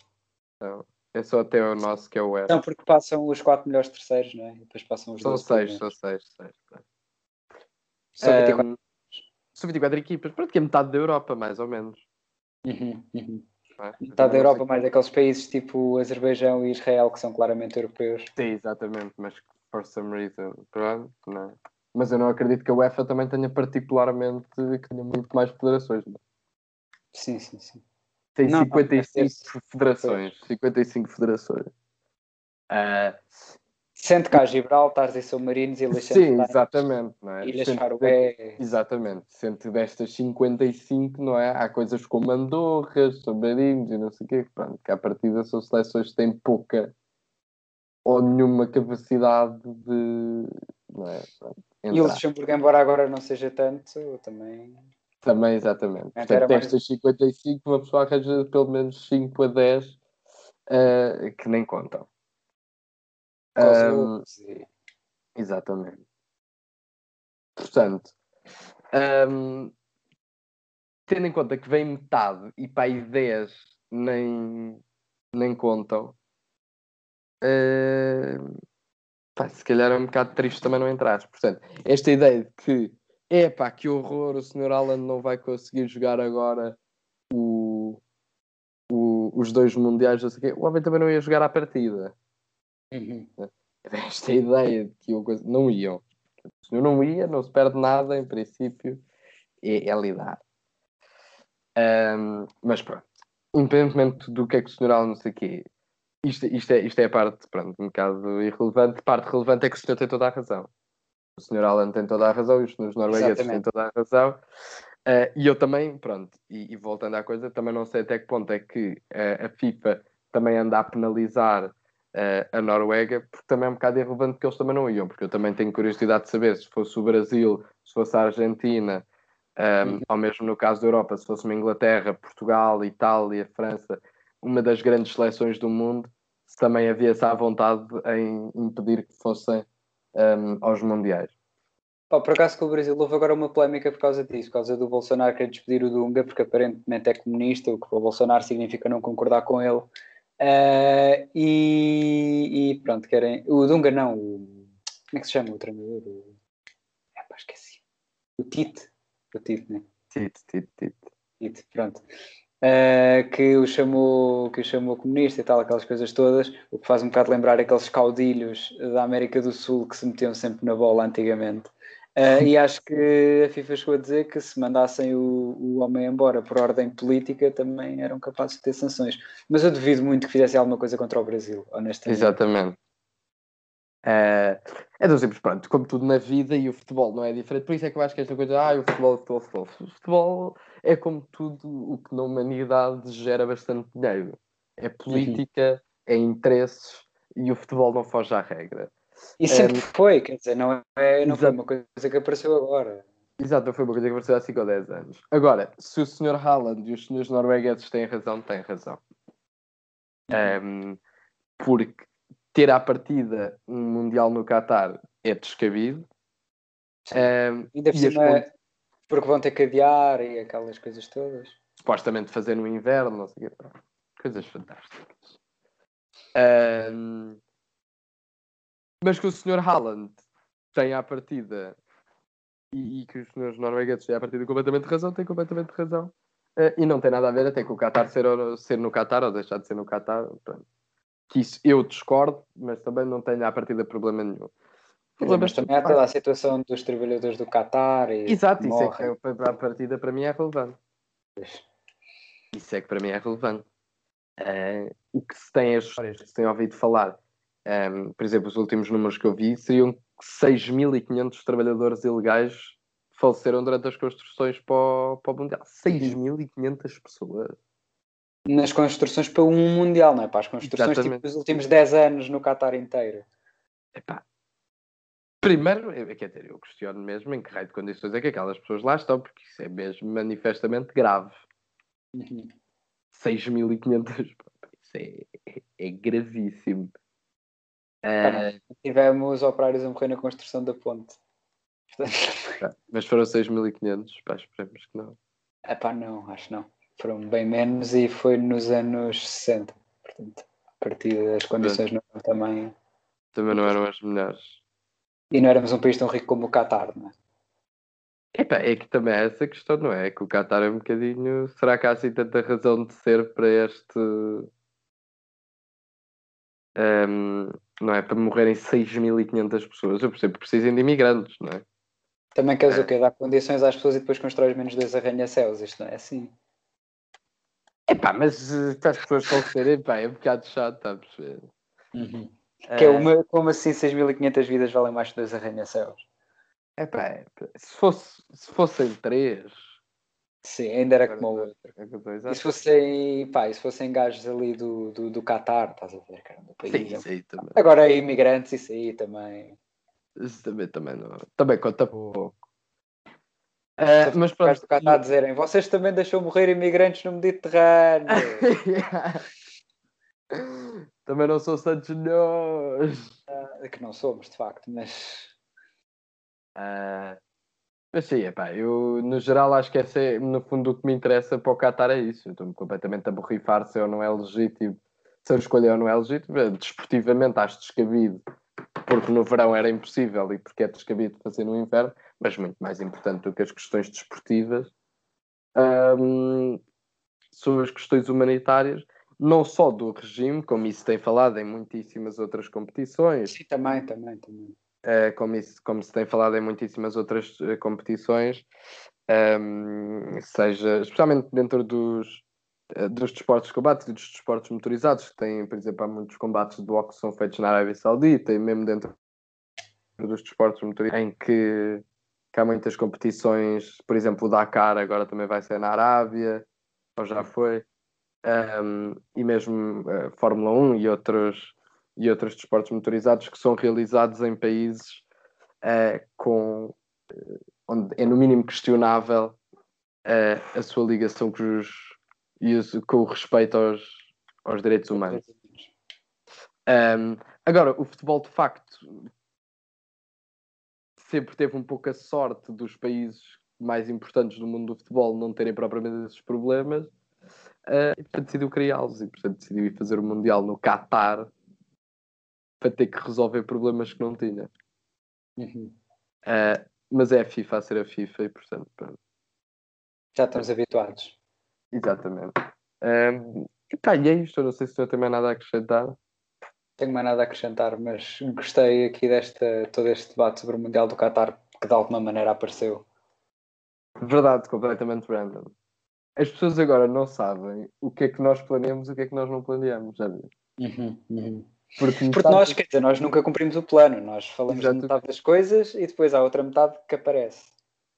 Então, é só até o nosso que é o F. Não, porque passam os quatro melhores terceiros, não é? E depois passam os São seis, são seis, seis. São 24. Um, são 24 equipas, pronto, que é metade da Europa, mais ou menos. Uhum, uhum. É? Metade da Europa, mais aqueles países tipo Azerbaijão e Israel que são claramente europeus. Sim, exatamente, mas for some reason, pronto, não é? Mas eu não acredito que a UEFA também tenha particularmente, que tenha muito mais federações, não é? Sim, sim, sim. Tem não, 55 não, federações. 55 federações. Uh, Sente cá Gibraltar e Submarinos e Ilhas Sim, exatamente. Não é? Ilhas Faroé. Exatamente. Sente destas 55, não é? Há coisas como Andorras, Submarinos e não sei o quê. Pronto, que à partida são seleções que têm pouca ou nenhuma capacidade de. Não é? Pronto, e o Luxemburgo, embora agora não seja tanto, também. Também, exatamente. Portanto, destas 55, uma pessoa arranja pelo menos 5 a 10 uh, eh, que nem contam. Um, exatamente. Portanto, um, tendo em conta que vem metade e para aí 10 nem, nem contam, uh, pá, se calhar é um bocado triste também não entrar. Portanto, esta ideia de que epá, que horror, o Sr. Alan não vai conseguir jogar agora o, o, os dois mundiais, não sei o quê. O homem também não ia jogar à partida. Uhum. Esta ideia de que coisa... não iam. O senhor não ia, não se perde nada, em princípio, é, é lidar. Um, mas pronto, independentemente do que é que o senhor Alan não sei o quê, isto, isto, é, isto é a parte, pronto, um bocado irrelevante. Parte relevante é que o senhor tem toda a razão. O senhor Alan tem toda a razão e os senhores noruegueses têm toda a razão. Uh, e eu também, pronto, e, e, voltando à coisa, também não sei até que ponto é que uh, a FIFA também anda a penalizar uh, a Noruega, porque também é um bocado irrelevante que eles também não iam, porque eu também tenho curiosidade de saber se fosse o Brasil, se fosse a Argentina, um, uhum. ou mesmo no caso da Europa, se fosse uma Inglaterra, Portugal, Itália, França, uma das grandes seleções do mundo, se também havia essa vontade em impedir que fossem um, aos Mundiais. Oh, por acaso com o Brasil houve agora uma polémica por causa disso, por causa do Bolsonaro querer despedir o Dunga, porque aparentemente é comunista, o que para o Bolsonaro significa não concordar com ele. Uh, e, e, pronto, querem. O Dunga não, o, como é que se chama o treinador? O, é, pá, esqueci. O Tite. O Tite, né? Tite, Tite, Tite. Tite, pronto. Uh, que o chamou que o chamou comunista e tal, aquelas coisas todas, o que faz um bocado lembrar aqueles caudilhos da América do Sul que se metiam sempre na bola antigamente. Uh, e acho que a FIFA chegou a dizer que se mandassem o, o homem embora por ordem política também eram capazes de ter sanções. Mas eu duvido muito que fizessem alguma coisa contra o Brasil, honestamente. Exatamente. Uh, é tão simples, pronto, como tudo na vida e o futebol não é diferente. Por isso é que eu acho que esta coisa, ah, o futebol, o futebol, o futebol. O futebol é como tudo o que na humanidade gera bastante dinheiro. É política, uhum. é interesses e o futebol não foge à regra. E sempre um, foi, quer dizer, não, é, não foi uma coisa que apareceu agora. Exato, não foi uma coisa que apareceu há 5 ou 10 anos. Agora, se o Sr. Haaland e os senhores noruegueses têm razão, têm razão. Um, porque ter à partida um Mundial no Qatar é descabido. Um, e da cima, porque vão ter que adiar e aquelas coisas todas. Supostamente fazer no inverno, não sei o quê. Coisas fantásticas. Um, mas que o Sr. Haaland tem à partida e, e, que os senhores noruegueses têm à partida completamente razão, tem completamente razão. Uh, e não tem nada a ver até com o Qatar ser, ser no Qatar ou deixar de ser no Qatar. Que isso eu discordo, mas também não tenho à partida problema nenhum. Mas também há toda a situação dos trabalhadores do Qatar. E Exato, isso morrem. é que é, a partida para mim é relevante. Isso é que para mim é relevante. Uh, o que se tem as histórias que se tem ouvido falar um, por exemplo, os últimos números que eu vi seriam 6.500 trabalhadores ilegais faleceram durante as construções para o, para o Mundial. 6.500 pessoas. Nas construções para um Mundial, não é? Para as construções tipo, dos últimos 10 anos no Qatar inteiro. Epá. Primeiro, quer dizer, eu questiono mesmo em que raio de condições é que aquelas pessoas lá estão, porque isso é mesmo manifestamente grave. Uhum. 6.500, isso é, é, gravíssimo. Uh, tivemos operários a morrer na construção da ponte. Mas foram 6.500, pá, esperemos que não. É pá, não, acho não. Foram bem menos e foi nos anos 60. Portanto, a partir das condições não também. Também não eram as melhores. E não éramos um país tão rico como o Qatar, não é? Epá, é que também é essa questão, não é? Que o Qatar é um bocadinho. Será que há assim tanta razão de ser para este. Um, não é? Para morrerem 6.500 pessoas. Eu percebo que precisem de imigrantes, não é? Também queres é. o quê? Dar condições às pessoas e depois constróis menos dois arranha-céus. Isto não é assim. Epá, mas uh, para as pessoas falecerem, pá, é um bocado chato, está a perceber? Uhum. É. Que é uma, como assim 6.500 vidas valem mais que dois arranha-céus? Epá, é, se, fosse, se fossem três Sim, ainda era como o outro. E se fossem, pá, e se fossem gajos ali do, do, do Qatar, estás a ver, cara, do país. Sim, isso aí também. Agora imigrantes, isso aí também. Isso também, também, não, também conta pouco. Uh, mas pronto. do Qatar dizerem, vocês também deixam morrer imigrantes no Mediterrâneo. também não sou santos nós. Uh, que não somos, de facto, mas... Uh, mas sim, epá, eu no geral acho que essa é, no fundo, o que me interessa para o Qatar é isso. Eu estou-me completamente a borrifar se ou não é legítimo, se eu escolher ou não é legítimo. É, desportivamente acho descabido, porque no verão era impossível e porque é descabido fazer no inverno, mas muito mais importante do que as questões desportivas, um, são as questões humanitárias, não só do regime, como isso tem falado em muitíssimas outras competições. Sim, também, também, também. Uh, como, isso, como se tem falado em muitíssimas outras uh, competições, um, seja especialmente dentro dos, uh, dos desportos de combate e dos desportos motorizados, que têm, por exemplo, há muitos combates de boxe que são feitos na Arábia Saudita e mesmo dentro dos desportos motorizados, em que, que há muitas competições, por exemplo, o Dakar agora também vai ser na Arábia, ou já foi, um, e mesmo uh, Fórmula 1 e outros, e outros desportos motorizados que são realizados em países uh, com, uh, onde é no mínimo questionável a sua ligação com, os, e com o respeito aos, aos direitos humanos. Um, agora, o futebol de facto sempre teve um pouco a sorte dos países mais importantes do mundo do futebol não terem propriamente esses problemas uh, e portanto decidiu criá-los e portanto decidiu ir fazer o Mundial no Qatar para ter que resolver problemas que não tinha. Uhum. Uh, mas é a FIFA a ser a FIFA e portanto pronto. já estamos habituados. Exatamente. Um, e pá, e é isto, eu não sei se tu mais nada a acrescentar tenho mais nada a acrescentar, mas gostei aqui desta todo este debate sobre o Mundial do Qatar que de alguma maneira apareceu. Verdade, completamente random. As pessoas agora não sabem o que é que nós planeamos e o que é que nós não planeamos, já viu? Uhum, uhum. Porque, Porque nós, quer dizer, nós nunca cumprimos o plano, nós falamos de metade das coisas e depois há outra metade que aparece.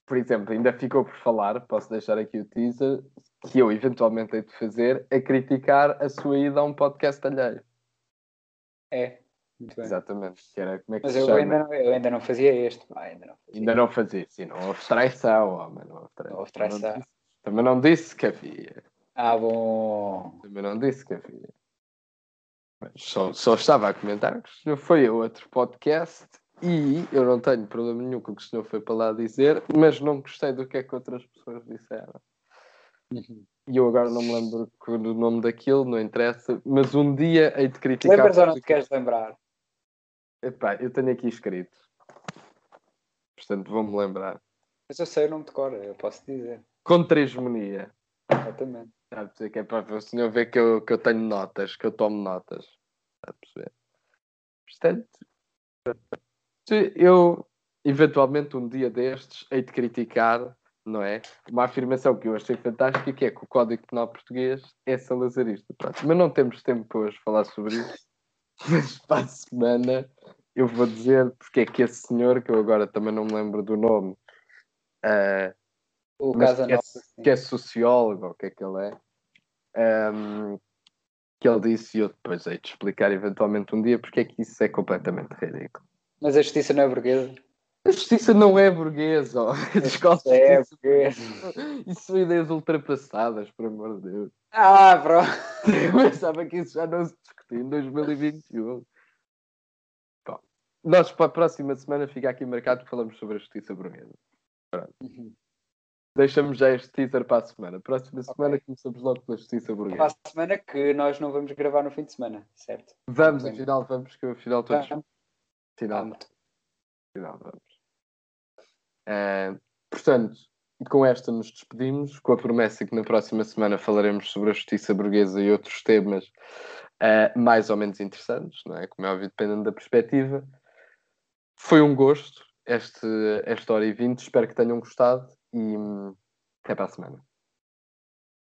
Por exemplo, ainda ficou por falar, posso deixar aqui o teaser, que eu eventualmente hei de fazer, a criticar a sua ida a um podcast alheio. É. Exatamente. Que era, como é que Mas eu ainda, não, eu ainda não fazia este. ainda não fazia. Ainda não fazia, sim, não houve traição, homem. Não houve traição. Não houve traição. Também não disse que havia. Ah, bom. Também não disse que havia. Só, só estava a comentar que o senhor foi a outro podcast e eu não tenho problema nenhum com o que o senhor foi para lá dizer, mas não gostei do que é que outras pessoas disseram. Uhum. E eu agora não me lembro do nome daquilo, não interessa, mas um dia hei de criticar. Lembras ou não te queres lembrar? Epá, eu tenho aqui escrito. Portanto, vou-me lembrar. Mas eu sei o nome de cor, eu posso dizer. Contra-hegemonia. Exatamente. Está a perceber que é para o senhor ver que eu, que eu tenho notas, que eu tomo notas. Está a perceber? Portanto, eu eventualmente um dia destes hei de criticar não é? Uma afirmação que eu achei fantástica, que é que o Código Penal Português é salazarista. Pronto, mas não temos tempo hoje para falar sobre isso. Mas para a semana eu vou dizer porque é que esse senhor, que eu agora também não me lembro do nome, uh, o que, é, que é sociólogo, o que é que ele é, um, que ele disse, e eu depois hei de explicar eventualmente um dia porque é que isso é completamente ridículo. Mas a justiça não é burguesa? A justiça não é burguesa. Oh. É burguesa. Isso são ideias ultrapassadas, por amor de Deus. Ah, pronto. Eu pensava que isso já não se discutia em 2021. Bom, nós para a próxima semana fica aqui marcado que falamos sobre a justiça burguesa. Uhum. Deixamos já este teaser para a semana. Próxima okay. semana começamos logo pela justiça burguesa. Para a semana que nós não vamos gravar no fim de semana, certo? Vamos, afinal vamos, que afinal todos. Afinal, afinal vamos. Uh, portanto, com esta nos despedimos, com a promessa que na próxima semana falaremos sobre a justiça burguesa e outros temas uh, mais ou menos interessantes, não é? Como é óbvio, dependendo da perspectiva. Foi um gosto este, esta hora e vinte, espero que tenham gostado e hum, até para a semana.